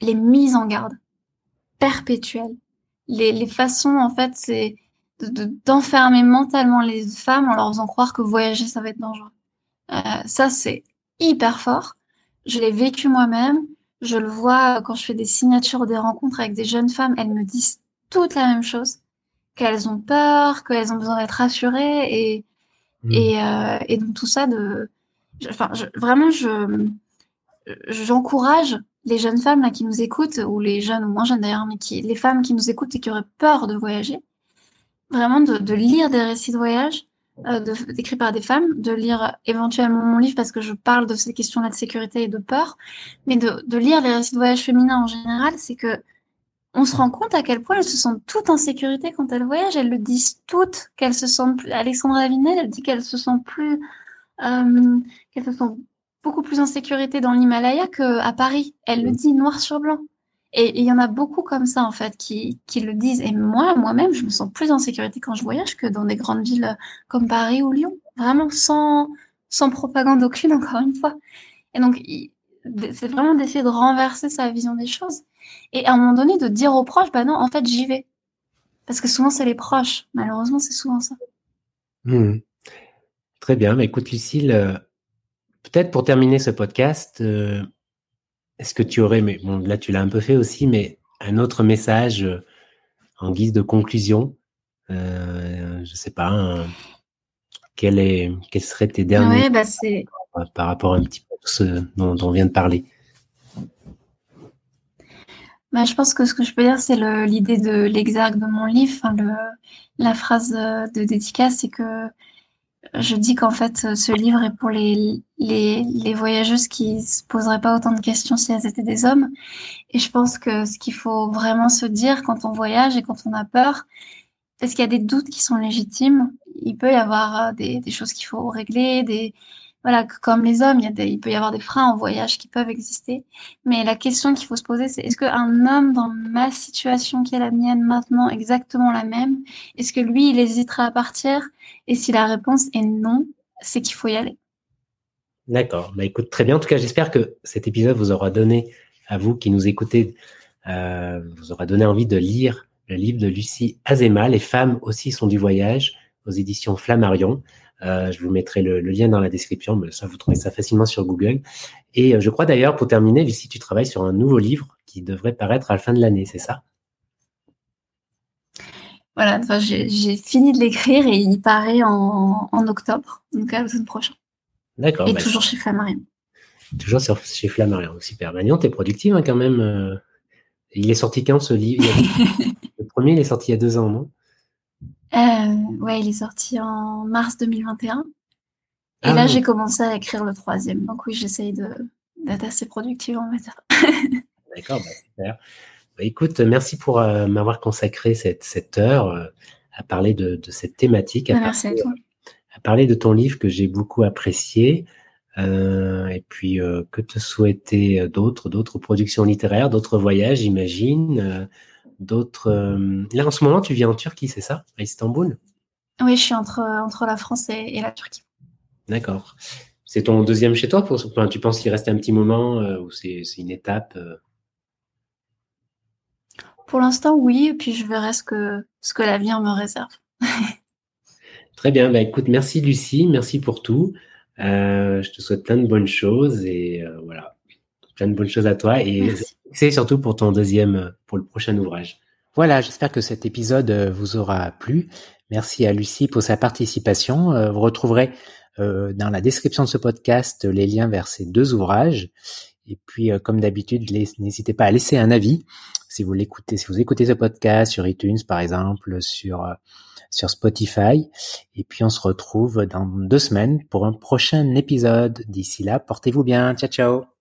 les mises en garde perpétuelles. Les, les façons, en fait, c'est d'enfermer de, mentalement les femmes en leur faisant croire que voyager, ça va être dangereux. Euh, ça, c'est hyper fort. Je l'ai vécu moi-même. Je le vois quand je fais des signatures ou des rencontres avec des jeunes femmes. Elles me disent toutes la même chose, qu'elles ont peur, qu'elles ont besoin d'être rassurées. Et, mmh. et, euh, et donc tout ça de enfin, vraiment, je, j'encourage les jeunes femmes là qui nous écoutent, ou les jeunes ou moins jeunes d'ailleurs, mais qui, les femmes qui nous écoutent et qui auraient peur de voyager, vraiment de, de lire des récits de voyage euh, décrits par des femmes, de lire éventuellement mon livre parce que je parle de ces questions-là de sécurité et de peur, mais de, de lire les récits de voyage féminins en général, c'est que on se rend compte à quel point elles se sentent toutes en sécurité quand elles voyagent. Elles le disent toutes, qu'elles se sentent plus. Alexandra Avinel, elle dit qu'elle se sent plus euh, qu'elle se sent beaucoup plus en sécurité dans l'Himalaya qu'à Paris. Elle le dit noir sur blanc. Et il y en a beaucoup comme ça, en fait, qui, qui le disent. Et moi, moi-même, je me sens plus en sécurité quand je voyage que dans des grandes villes comme Paris ou Lyon. Vraiment sans, sans propagande aucune, encore une fois. Et donc, c'est vraiment d'essayer de renverser sa vision des choses. Et à un moment donné, de dire aux proches, bah non, en fait, j'y vais. Parce que souvent, c'est les proches. Malheureusement, c'est souvent ça. Mmh. Très bien. Mais écoute, Lucille, euh, peut-être pour terminer ce podcast, euh, est-ce que tu aurais, mais bon, là tu l'as un peu fait aussi, mais un autre message euh, en guise de conclusion Je ne sais pas, quel est, quels seraient tes derniers bah par rapport à un petit peu à ce dont, on vient de parler? Bah, je pense que ce que je peux dire, c'est l'idée de l'exergue de mon livre, le, la phrase de dédicace, c'est que je dis qu'en fait, ce livre est pour les, les, les voyageuses qui se poseraient pas autant de questions si elles étaient des hommes. Et je pense que ce qu'il faut vraiment se dire quand on voyage et quand on a peur, parce qu'il y a des doutes qui sont légitimes? Il peut y avoir euh, des, des choses qu'il faut régler, des, voilà, comme les hommes, il, peut y avoir des freins en voyage qui peuvent exister. Mais la question qu'il faut se poser, c'est est-ce qu'un homme dans ma situation qui est la mienne maintenant, exactement la même, est-ce que lui, il hésitera à partir? Et si la réponse est non, c'est qu'il faut y aller. D'accord. Bah écoute, très bien. En tout cas, j'espère que cet épisode vous aura donné, à vous qui nous écoutez, euh, vous aura donné envie de lire le livre de Lucie Azema, Les femmes aussi sont du voyage, aux éditions Flammarion. Euh, je vous mettrai le, lien dans la description, mais ça vous trouvez ça facilement sur Google. Et euh, je crois d'ailleurs, pour terminer, Lucie, tu travailles sur un nouveau livre qui devrait paraître à la fin de l'année, c'est ça? Voilà, j'ai fini de l'écrire et il paraît en, octobre, donc à l'automne prochain. D'accord. Et bah, toujours chez Flammarion. Toujours sur, chez Flammarion, super. Magnon, t'es productive hein, quand même. Euh. Il est sorti quand ce livre? Le premier, il est sorti il y a deux ans, non? Euh, ouais, il est sorti en mars 2021. Et ah là, j'ai commencé à écrire le troisième. Donc oui, j'essaye d'être assez productive, on va dire. D'accord, bah, super. Bah, écoute, merci pour euh, m'avoir consacré cette, cette heure euh, à parler de, de, cette thématique. À bah, merci à toi. À parler de ton livre que j'ai beaucoup apprécié. Euh, et puis, que te souhaiter d'autres, d'autres productions littéraires, d'autres voyages, j'imagine d'autres. Euh, là, en ce moment, tu vis en Turquie, c'est ça? À Istanbul? Oui, je suis entre, entre la France et, la Turquie. D'accord. C'est ton deuxième chez toi pour... Tu penses qu'il reste un petit moment euh, ou c'est une étape euh? Pour l'instant, oui, et puis je verrai ce que, ce que l'avenir me réserve. Très bien, bah, écoute, merci Lucie, merci pour tout. je te souhaite plein de bonnes choses et voilà, plein de bonnes choses à toi. Et c'est surtout pour ton deuxième, euh, pour le prochain ouvrage. Voilà, j'espère que cet épisode euh, vous aura plu. Merci à Lucie pour sa participation. Euh, vous retrouverez dans la description de ce podcast les liens vers ces deux ouvrages. Et puis, comme d'habitude, n'hésitez pas à laisser un avis si vous l'écoutez, si vous écoutez ce podcast sur iTunes, par exemple, sur sur Spotify. Et puis, on se retrouve dans deux semaines pour un prochain épisode. D'ici là, portez-vous bien. Ciao, ciao.